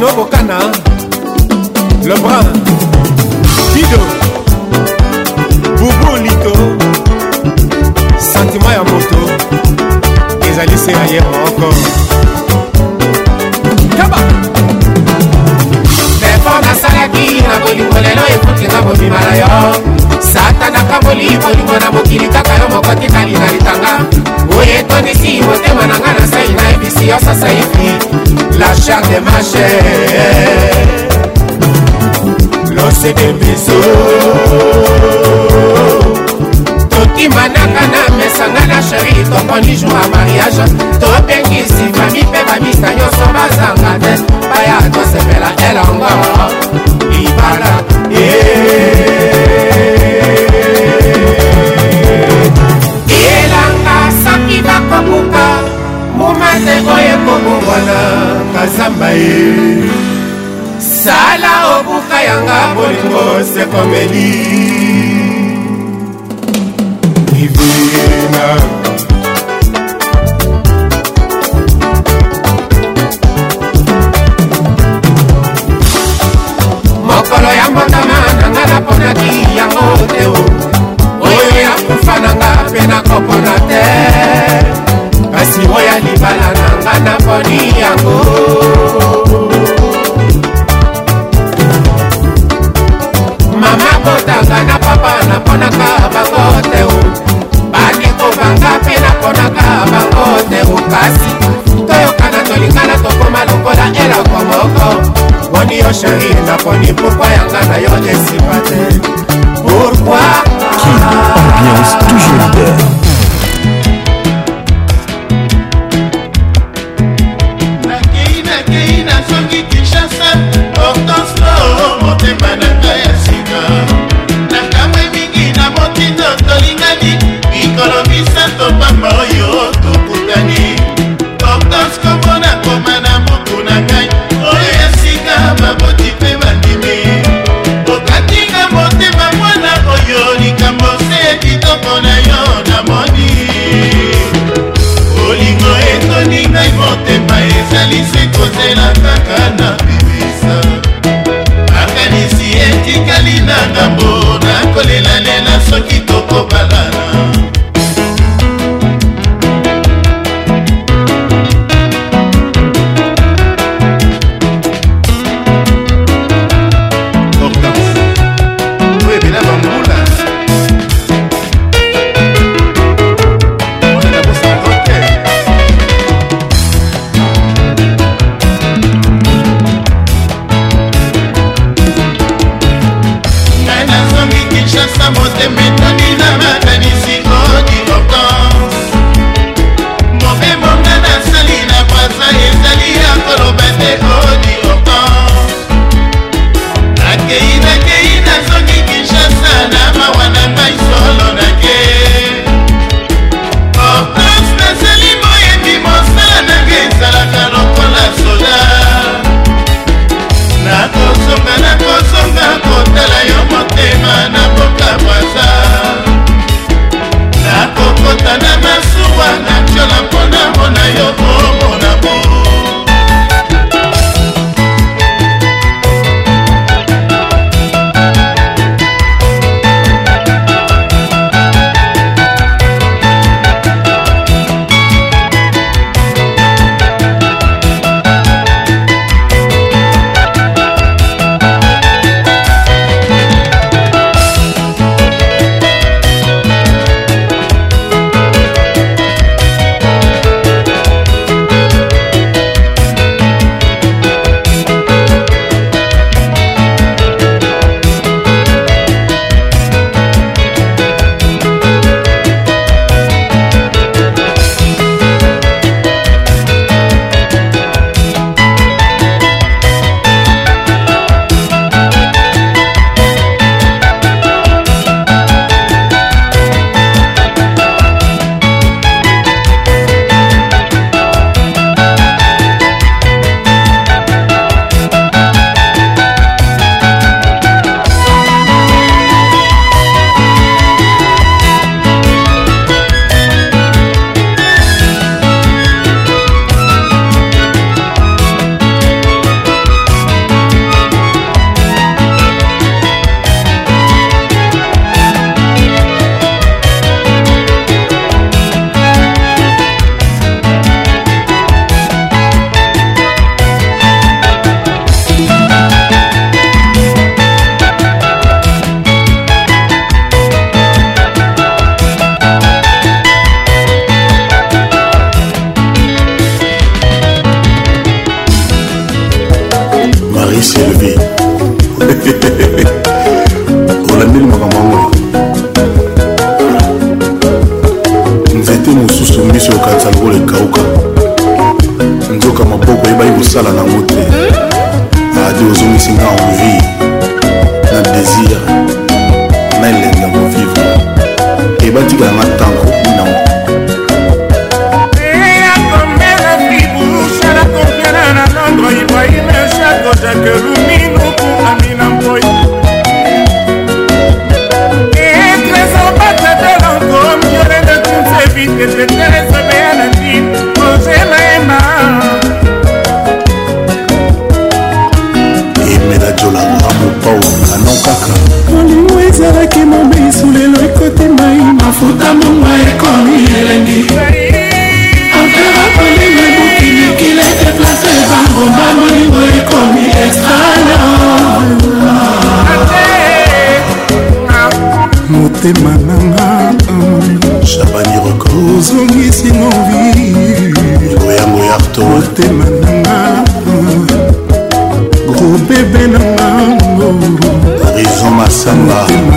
Bruno Bocana Lebrun Dido Boubou Lito Sentiment ya moto ezali se ayer c'est ma chair lose de biso totimanaka na mesanga na sheri tokoni jour ya mariage tobengisi fami mpe bamisa nyonso bazanga te baya tosepela elongo ibala yeah. kumaseko ye kobongwana kazamba ye sala obuka yanga bolingo sekomeli ivinga nalembeli makambo yango nzete mosusu miso eyokanisa lokola ekauka nzoka maboko eyebaki kosala nango te adi ozomisinga envie motema nanga shabani um, rokozongisi movi goyango yarto motema nanga um, gro bebe na mango horizon masanga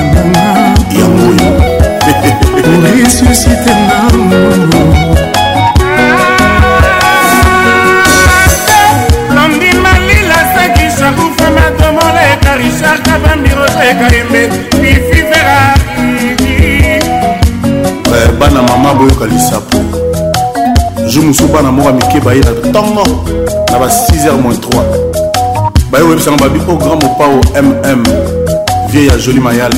mosusu bana moko ya mike baye na ntongo na ba 6h 3 baye koyebisanga babipo oh grand mopao mm vie ya joli mayala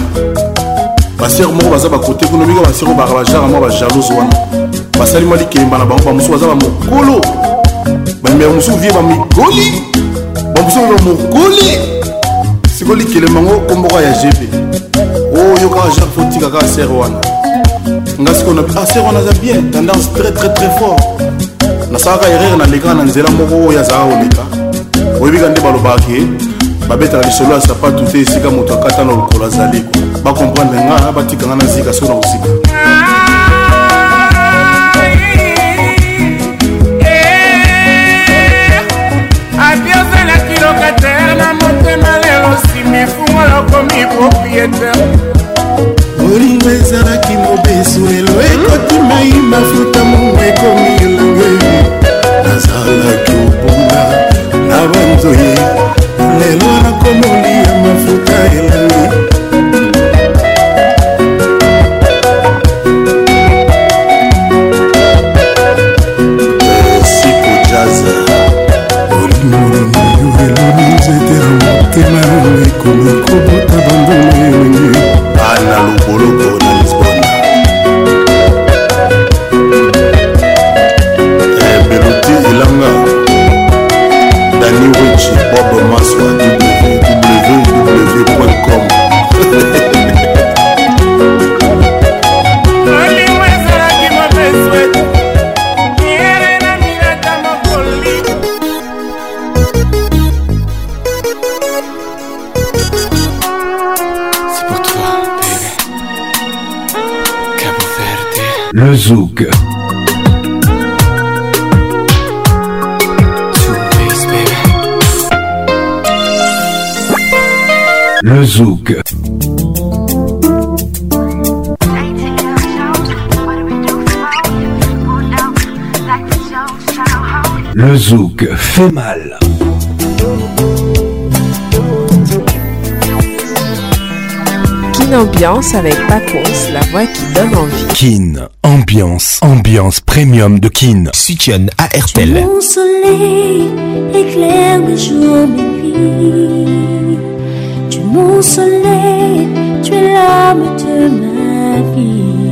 basiere moko baza bakote kuna mingi basiere oyo baka bajara moko bajalose wana basali mwa likemba na bango bamosusu baza bamokolo bamibaka mosusu vie bamigoli bamosusu bamokoli sikoyo likelemba ngo komboko ya gb oyo oh, kaka jare fotika kaka sere wana nga sikoyo na bi ah sere wana aza bien tendance très très très fort nasalaka erreur nalekaka na nzela moko oyo azalaka koleka oyebika nde balobaka ye babetaka lisolo ya sapatu te esika moto akata na lokolo azali bakomprendre nga batikanga na nzika so na kosika abiozalaki lokatere na motema lelo nsima efungo lokomi propriétaire olingo ezalaki mobesu lelo ozoye lelo Zouk. Le Zouk. Le Zouk fait mal. Kin Ambiance avec Pacos, la voix qui donne envie. Kin. Ambiance, ambiance premium de Kin. Sutionne à RTL. Mon soleil éclaire mes jours, mes nuits. Tu mon soleil, tu es l'âme de ma vie.